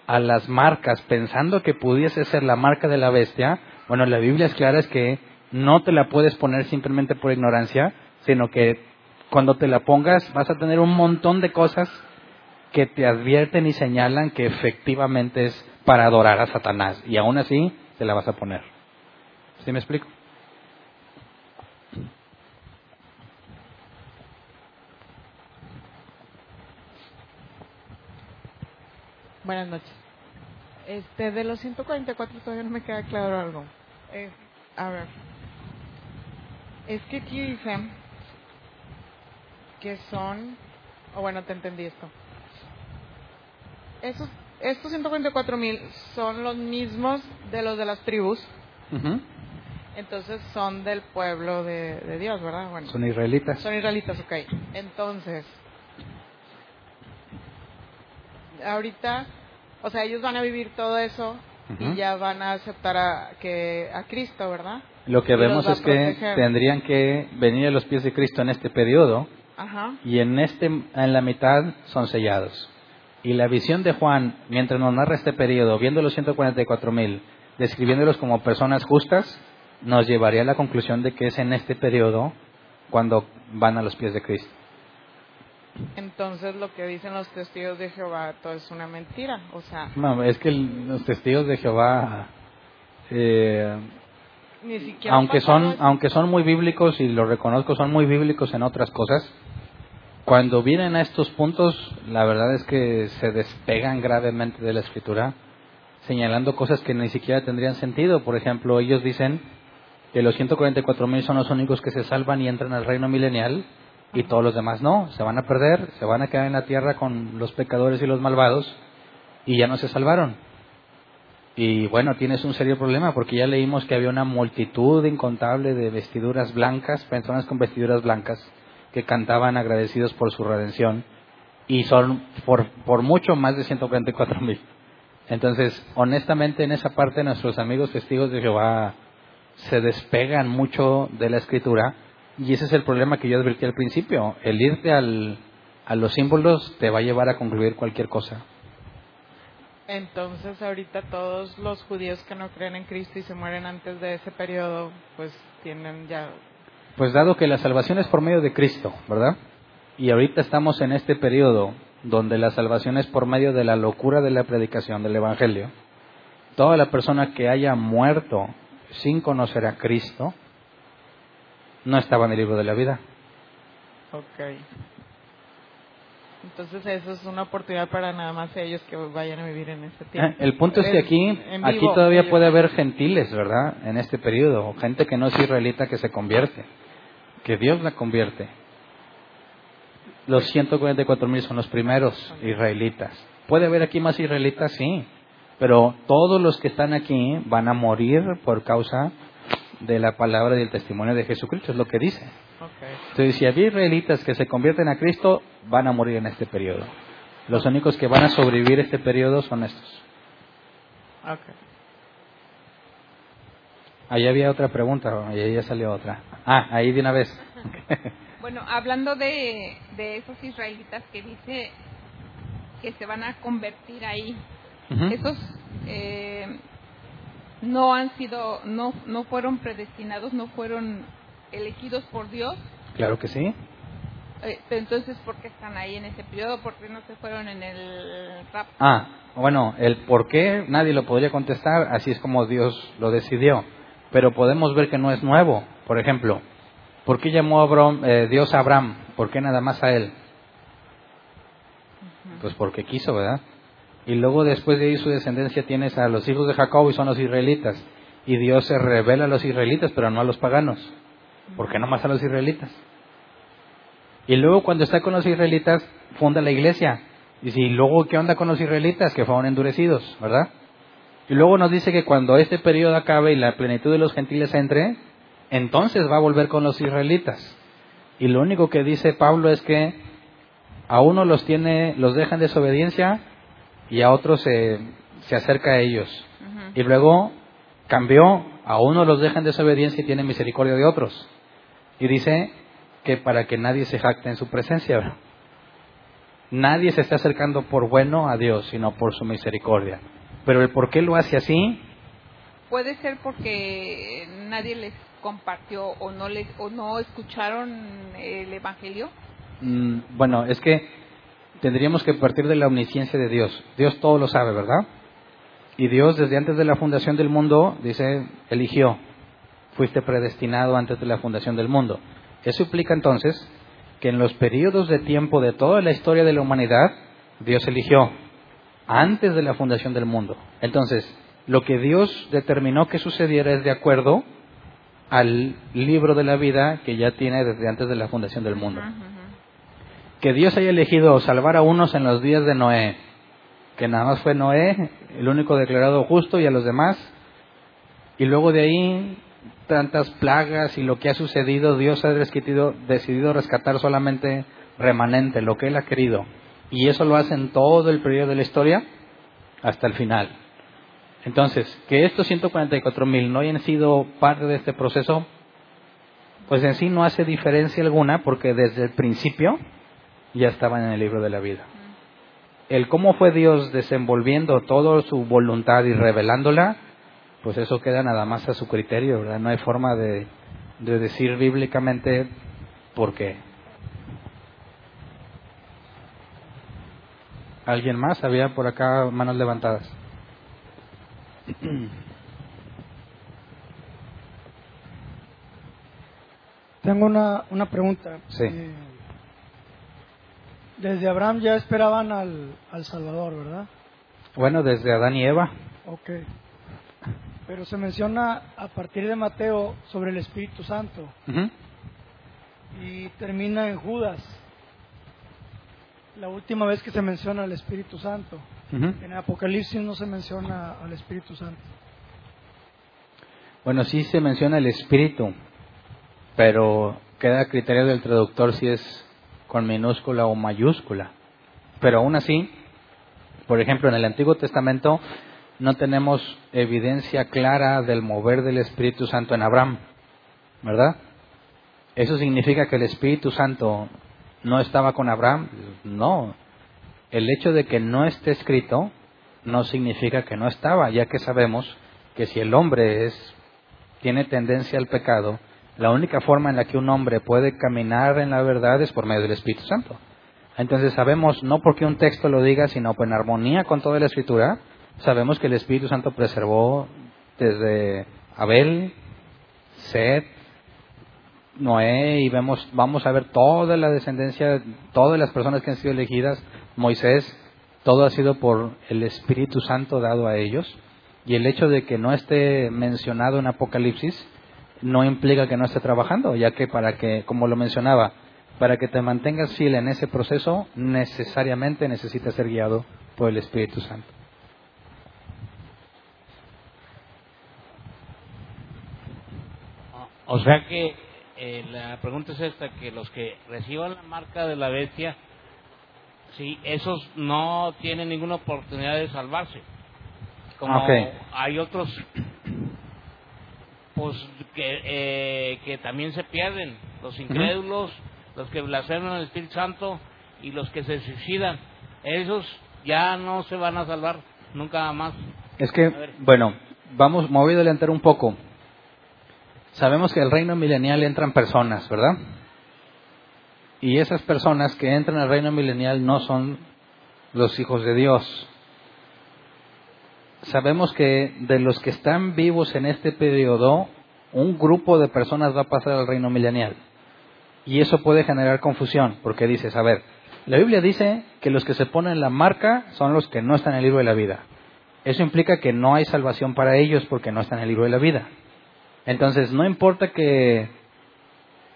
a las marcas, pensando que pudiese ser la marca de la bestia, bueno, la Biblia es clara, es que no te la puedes poner simplemente por ignorancia, sino que cuando te la pongas vas a tener un montón de cosas que te advierten y señalan que efectivamente es para adorar a Satanás. Y aún así te la vas a poner. ¿Sí me explico? Buenas noches. Este, de los 144 todavía no me queda claro algo. Eh, a ver. Es que aquí dicen que son, o bueno, te entendí esto. Esos, estos 144 mil son los mismos de los de las tribus. Entonces son del pueblo de, de Dios, ¿verdad? Bueno, son israelitas. Son israelitas, ok. Entonces, ahorita, o sea, ellos van a vivir todo eso y ya van a aceptar a, que, a Cristo, ¿verdad? Lo que vemos es que tendrían que venir a los pies de Cristo en este periodo y en, este, en la mitad son sellados. Y la visión de Juan, mientras nos narra este periodo, viendo los 144 mil, describiéndolos como personas justas, nos llevaría a la conclusión de que es en este periodo cuando van a los pies de Cristo. Entonces lo que dicen los testigos de Jehová todo es una mentira, o sea. No, es que los testigos de Jehová, eh, aunque son, aunque son muy bíblicos y lo reconozco, son muy bíblicos en otras cosas. Cuando vienen a estos puntos, la verdad es que se despegan gravemente de la escritura, señalando cosas que ni siquiera tendrían sentido. Por ejemplo, ellos dicen que los 144 mil son los únicos que se salvan y entran al reino milenial y todos los demás no, se van a perder, se van a quedar en la tierra con los pecadores y los malvados y ya no se salvaron. Y bueno, tienes un serio problema porque ya leímos que había una multitud incontable de vestiduras blancas, personas con vestiduras blancas, que cantaban agradecidos por su redención y son por, por mucho más de 144 mil. Entonces, honestamente, en esa parte nuestros amigos testigos de Jehová se despegan mucho de la escritura y ese es el problema que yo advertí al principio. El irte al, a los símbolos te va a llevar a concluir cualquier cosa. Entonces ahorita todos los judíos que no creen en Cristo y se mueren antes de ese periodo, pues tienen ya... Pues dado que la salvación es por medio de Cristo, ¿verdad? Y ahorita estamos en este periodo donde la salvación es por medio de la locura de la predicación del Evangelio. Toda la persona que haya muerto sin conocer a Cristo, no estaba en el libro de la vida. Ok. Entonces eso es una oportunidad para nada más ellos que vayan a vivir en este tiempo. El punto es que aquí, aquí todavía puede haber gentiles, ¿verdad? En este periodo, gente que no es israelita que se convierte, que Dios la convierte. Los 144 mil son los primeros israelitas. ¿Puede haber aquí más israelitas? Sí. Pero todos los que están aquí van a morir por causa de la palabra y del testimonio de Jesucristo, es lo que dice. Entonces, si había israelitas que se convierten a Cristo, van a morir en este periodo. Los únicos que van a sobrevivir este periodo son estos. Ahí había otra pregunta, y ahí ya salió otra. Ah, ahí de una vez. bueno, hablando de, de esos israelitas que dice que se van a convertir ahí, esos eh, no han sido, no, no fueron predestinados, no fueron elegidos por Dios. Claro que sí. Eh, entonces, ¿por qué están ahí en ese periodo? ¿Por qué no se fueron en el rap? Ah, bueno, el por qué nadie lo podría contestar, así es como Dios lo decidió. Pero podemos ver que no es nuevo. Por ejemplo, ¿por qué llamó a eh, Dios a Abraham? ¿Por qué nada más a él? Pues porque quiso, ¿verdad? Y luego después de ahí su descendencia tienes a los hijos de Jacob y son los israelitas. Y Dios se revela a los israelitas, pero no a los paganos. ¿Por qué no más a los israelitas? Y luego cuando está con los israelitas, funda la iglesia. Y si luego, ¿qué onda con los israelitas? Que fueron endurecidos, ¿verdad? Y luego nos dice que cuando este periodo acabe y la plenitud de los gentiles entre, entonces va a volver con los israelitas. Y lo único que dice Pablo es que a uno los tiene, los deja en desobediencia y a otros se, se acerca a ellos. Y luego cambió, a uno los deja en desobediencia y tiene misericordia de otros. Y dice que para que nadie se jacte en su presencia. Nadie se está acercando por bueno a Dios, sino por su misericordia. Pero el por qué lo hace así. Puede ser porque nadie les compartió o no les o no escucharon el evangelio. Mm, bueno, es que tendríamos que partir de la omnisciencia de Dios. Dios todo lo sabe, ¿verdad? Y Dios desde antes de la fundación del mundo, dice, eligió, fuiste predestinado antes de la fundación del mundo. Eso implica entonces que en los periodos de tiempo de toda la historia de la humanidad, Dios eligió antes de la fundación del mundo. Entonces, lo que Dios determinó que sucediera es de acuerdo al libro de la vida que ya tiene desde antes de la fundación del mundo que Dios haya elegido salvar a unos en los días de Noé, que nada más fue Noé, el único declarado justo, y a los demás, y luego de ahí tantas plagas y lo que ha sucedido, Dios ha decidido, decidido rescatar solamente remanente, lo que Él ha querido. Y eso lo hace en todo el periodo de la historia hasta el final. Entonces, que estos 144 mil no hayan sido parte de este proceso, pues en sí no hace diferencia alguna porque desde el principio ya estaban en el libro de la vida. El cómo fue Dios desenvolviendo toda su voluntad y revelándola, pues eso queda nada más a su criterio, ¿verdad? No hay forma de, de decir bíblicamente por qué. ¿Alguien más? Había por acá manos levantadas. Tengo una, una pregunta. Sí. Eh, desde Abraham ya esperaban al, al Salvador, ¿verdad? Bueno, desde Adán y Eva. Ok. Pero se menciona a partir de Mateo sobre el Espíritu Santo. Y termina en Judas. La última vez que se menciona al Espíritu Santo. En Apocalipsis no se menciona al Espíritu Santo. Bueno, sí se menciona el Espíritu, pero queda a criterio del traductor si es con minúscula o mayúscula. Pero aún así, por ejemplo, en el Antiguo Testamento no tenemos evidencia clara del mover del Espíritu Santo en Abraham, ¿verdad? ¿Eso significa que el Espíritu Santo no estaba con Abraham? No. El hecho de que no esté escrito no significa que no estaba, ya que sabemos que si el hombre es tiene tendencia al pecado, la única forma en la que un hombre puede caminar en la verdad es por medio del Espíritu Santo. Entonces sabemos, no porque un texto lo diga, sino en armonía con toda la Escritura, sabemos que el Espíritu Santo preservó desde Abel, Seth, Noé, y vemos, vamos a ver toda la descendencia, todas las personas que han sido elegidas, Moisés, todo ha sido por el Espíritu Santo dado a ellos. Y el hecho de que no esté mencionado en Apocalipsis no implica que no esté trabajando, ya que para que, como lo mencionaba, para que te mantengas fiel en ese proceso, necesariamente necesitas ser guiado por el Espíritu Santo. O sea que eh, la pregunta es esta, que los que reciban la marca de la bestia, sí, esos no tienen ninguna oportunidad de salvarse. Como hay otros pues que, eh, que también se pierden, los incrédulos, los que blasfeman el Espíritu Santo y los que se suicidan, esos ya no se van a salvar nunca más. Es que, bueno, vamos, me voy a adelantar un poco. Sabemos que el reino milenial entran personas, ¿verdad? Y esas personas que entran al reino milenial no son los hijos de Dios sabemos que de los que están vivos en este periodo, un grupo de personas va a pasar al reino milenial. Y eso puede generar confusión, porque dices, a ver, la Biblia dice que los que se ponen la marca son los que no están en el libro de la vida. Eso implica que no hay salvación para ellos porque no están en el libro de la vida. Entonces, no importa que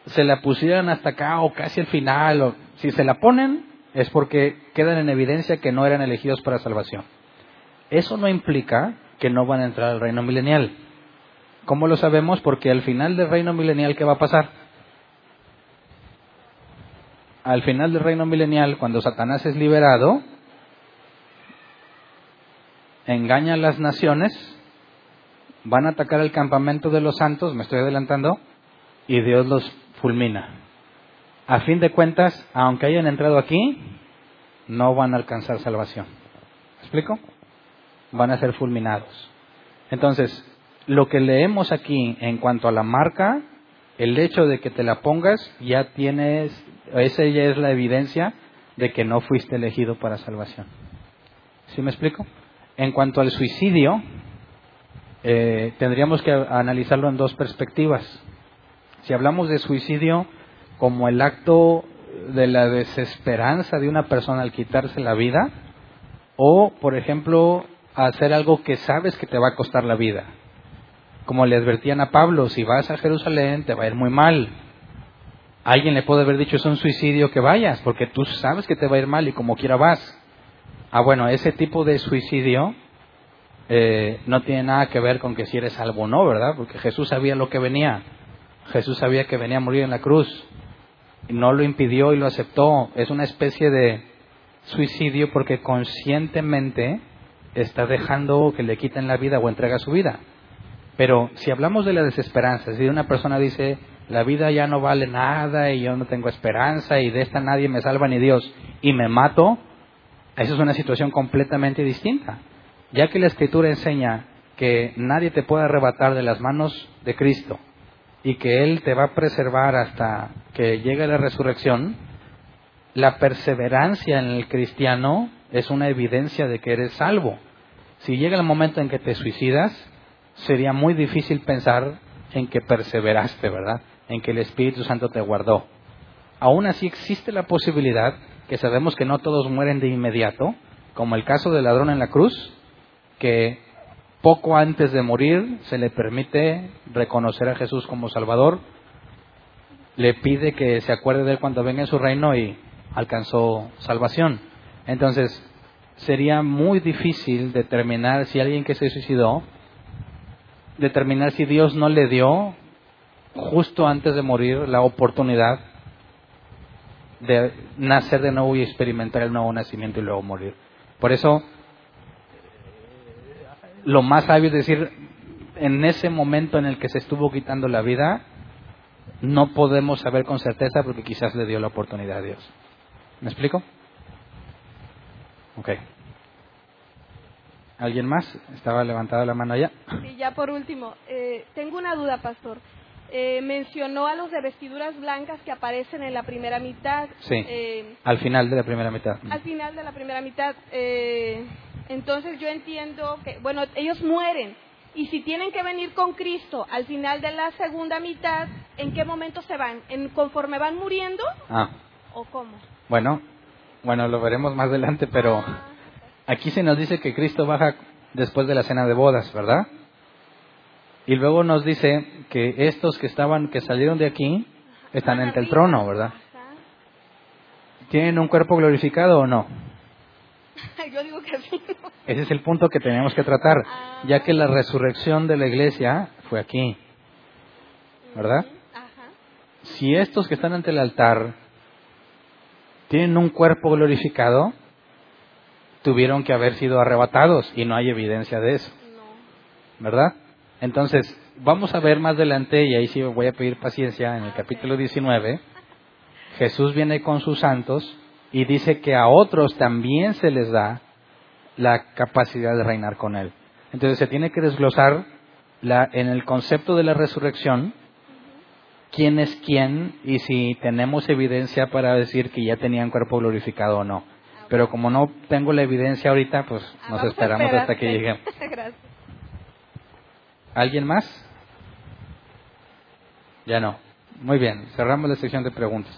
se la pusieran hasta acá o casi al final, o si se la ponen, es porque quedan en evidencia que no eran elegidos para salvación. Eso no implica que no van a entrar al reino milenial. ¿Cómo lo sabemos? Porque al final del reino milenial, ¿qué va a pasar? Al final del reino milenial, cuando Satanás es liberado, engaña a las naciones, van a atacar el campamento de los santos, me estoy adelantando, y Dios los fulmina. A fin de cuentas, aunque hayan entrado aquí, no van a alcanzar salvación. ¿Me explico? van a ser fulminados. Entonces, lo que leemos aquí en cuanto a la marca, el hecho de que te la pongas, ya tienes, esa ya es la evidencia de que no fuiste elegido para salvación. ¿Sí me explico? En cuanto al suicidio, eh, tendríamos que analizarlo en dos perspectivas. Si hablamos de suicidio como el acto de la desesperanza de una persona al quitarse la vida, o, por ejemplo, hacer algo que sabes que te va a costar la vida. Como le advertían a Pablo, si vas a Jerusalén te va a ir muy mal. Alguien le puede haber dicho es un suicidio que vayas, porque tú sabes que te va a ir mal y como quiera vas. Ah, bueno, ese tipo de suicidio eh, no tiene nada que ver con que si eres salvo o no, ¿verdad? Porque Jesús sabía lo que venía. Jesús sabía que venía a morir en la cruz. Y no lo impidió y lo aceptó. Es una especie de suicidio porque conscientemente está dejando que le quiten la vida o entrega su vida. Pero si hablamos de la desesperanza, si una persona dice, la vida ya no vale nada y yo no tengo esperanza y de esta nadie me salva ni Dios y me mato, esa es una situación completamente distinta. Ya que la Escritura enseña que nadie te puede arrebatar de las manos de Cristo y que Él te va a preservar hasta que llegue la resurrección, la perseverancia en el cristiano es una evidencia de que eres salvo. Si llega el momento en que te suicidas, sería muy difícil pensar en que perseveraste, ¿verdad? En que el Espíritu Santo te guardó. Aún así existe la posibilidad, que sabemos que no todos mueren de inmediato, como el caso del ladrón en la cruz, que poco antes de morir se le permite reconocer a Jesús como Salvador, le pide que se acuerde de él cuando venga en su reino y alcanzó salvación. Entonces, sería muy difícil determinar si alguien que se suicidó, determinar si Dios no le dio justo antes de morir la oportunidad de nacer de nuevo y experimentar el nuevo nacimiento y luego morir. Por eso, lo más sabio es decir, en ese momento en el que se estuvo quitando la vida, no podemos saber con certeza porque quizás le dio la oportunidad a Dios. ¿Me explico? Ok. ¿Alguien más? Estaba levantada la mano allá. Sí, ya por último. Eh, tengo una duda, pastor. Eh, mencionó a los de vestiduras blancas que aparecen en la primera mitad. Sí. Eh, al final de la primera mitad. Al final de la primera mitad. entonces yo entiendo que, bueno, ellos mueren. Y si tienen que venir con Cristo al final de la segunda mitad, ¿en qué momento se van? ¿En, ¿Conforme van muriendo? Ah. ¿O cómo? Bueno, bueno, lo veremos más adelante, pero aquí se nos dice que Cristo baja después de la cena de bodas, ¿verdad? Y luego nos dice que estos que estaban, que salieron de aquí, están ante el trono, ¿verdad? ¿Tienen un cuerpo glorificado o no? Yo digo que sí. Ese es el punto que tenemos que tratar, ah. ya que la resurrección de la iglesia fue aquí, ¿verdad? Si estos que están ante el altar tienen un cuerpo glorificado, tuvieron que haber sido arrebatados y no hay evidencia de eso. ¿Verdad? Entonces, vamos a ver más adelante, y ahí sí voy a pedir paciencia, en el capítulo 19, Jesús viene con sus santos y dice que a otros también se les da la capacidad de reinar con Él. Entonces se tiene que desglosar la, en el concepto de la resurrección quién es quién y si tenemos evidencia para decir que ya tenían cuerpo glorificado o no. Pero como no tengo la evidencia ahorita, pues ah, nos esperamos hasta que lleguemos. ¿Alguien más? Ya no. Muy bien, cerramos la sección de preguntas.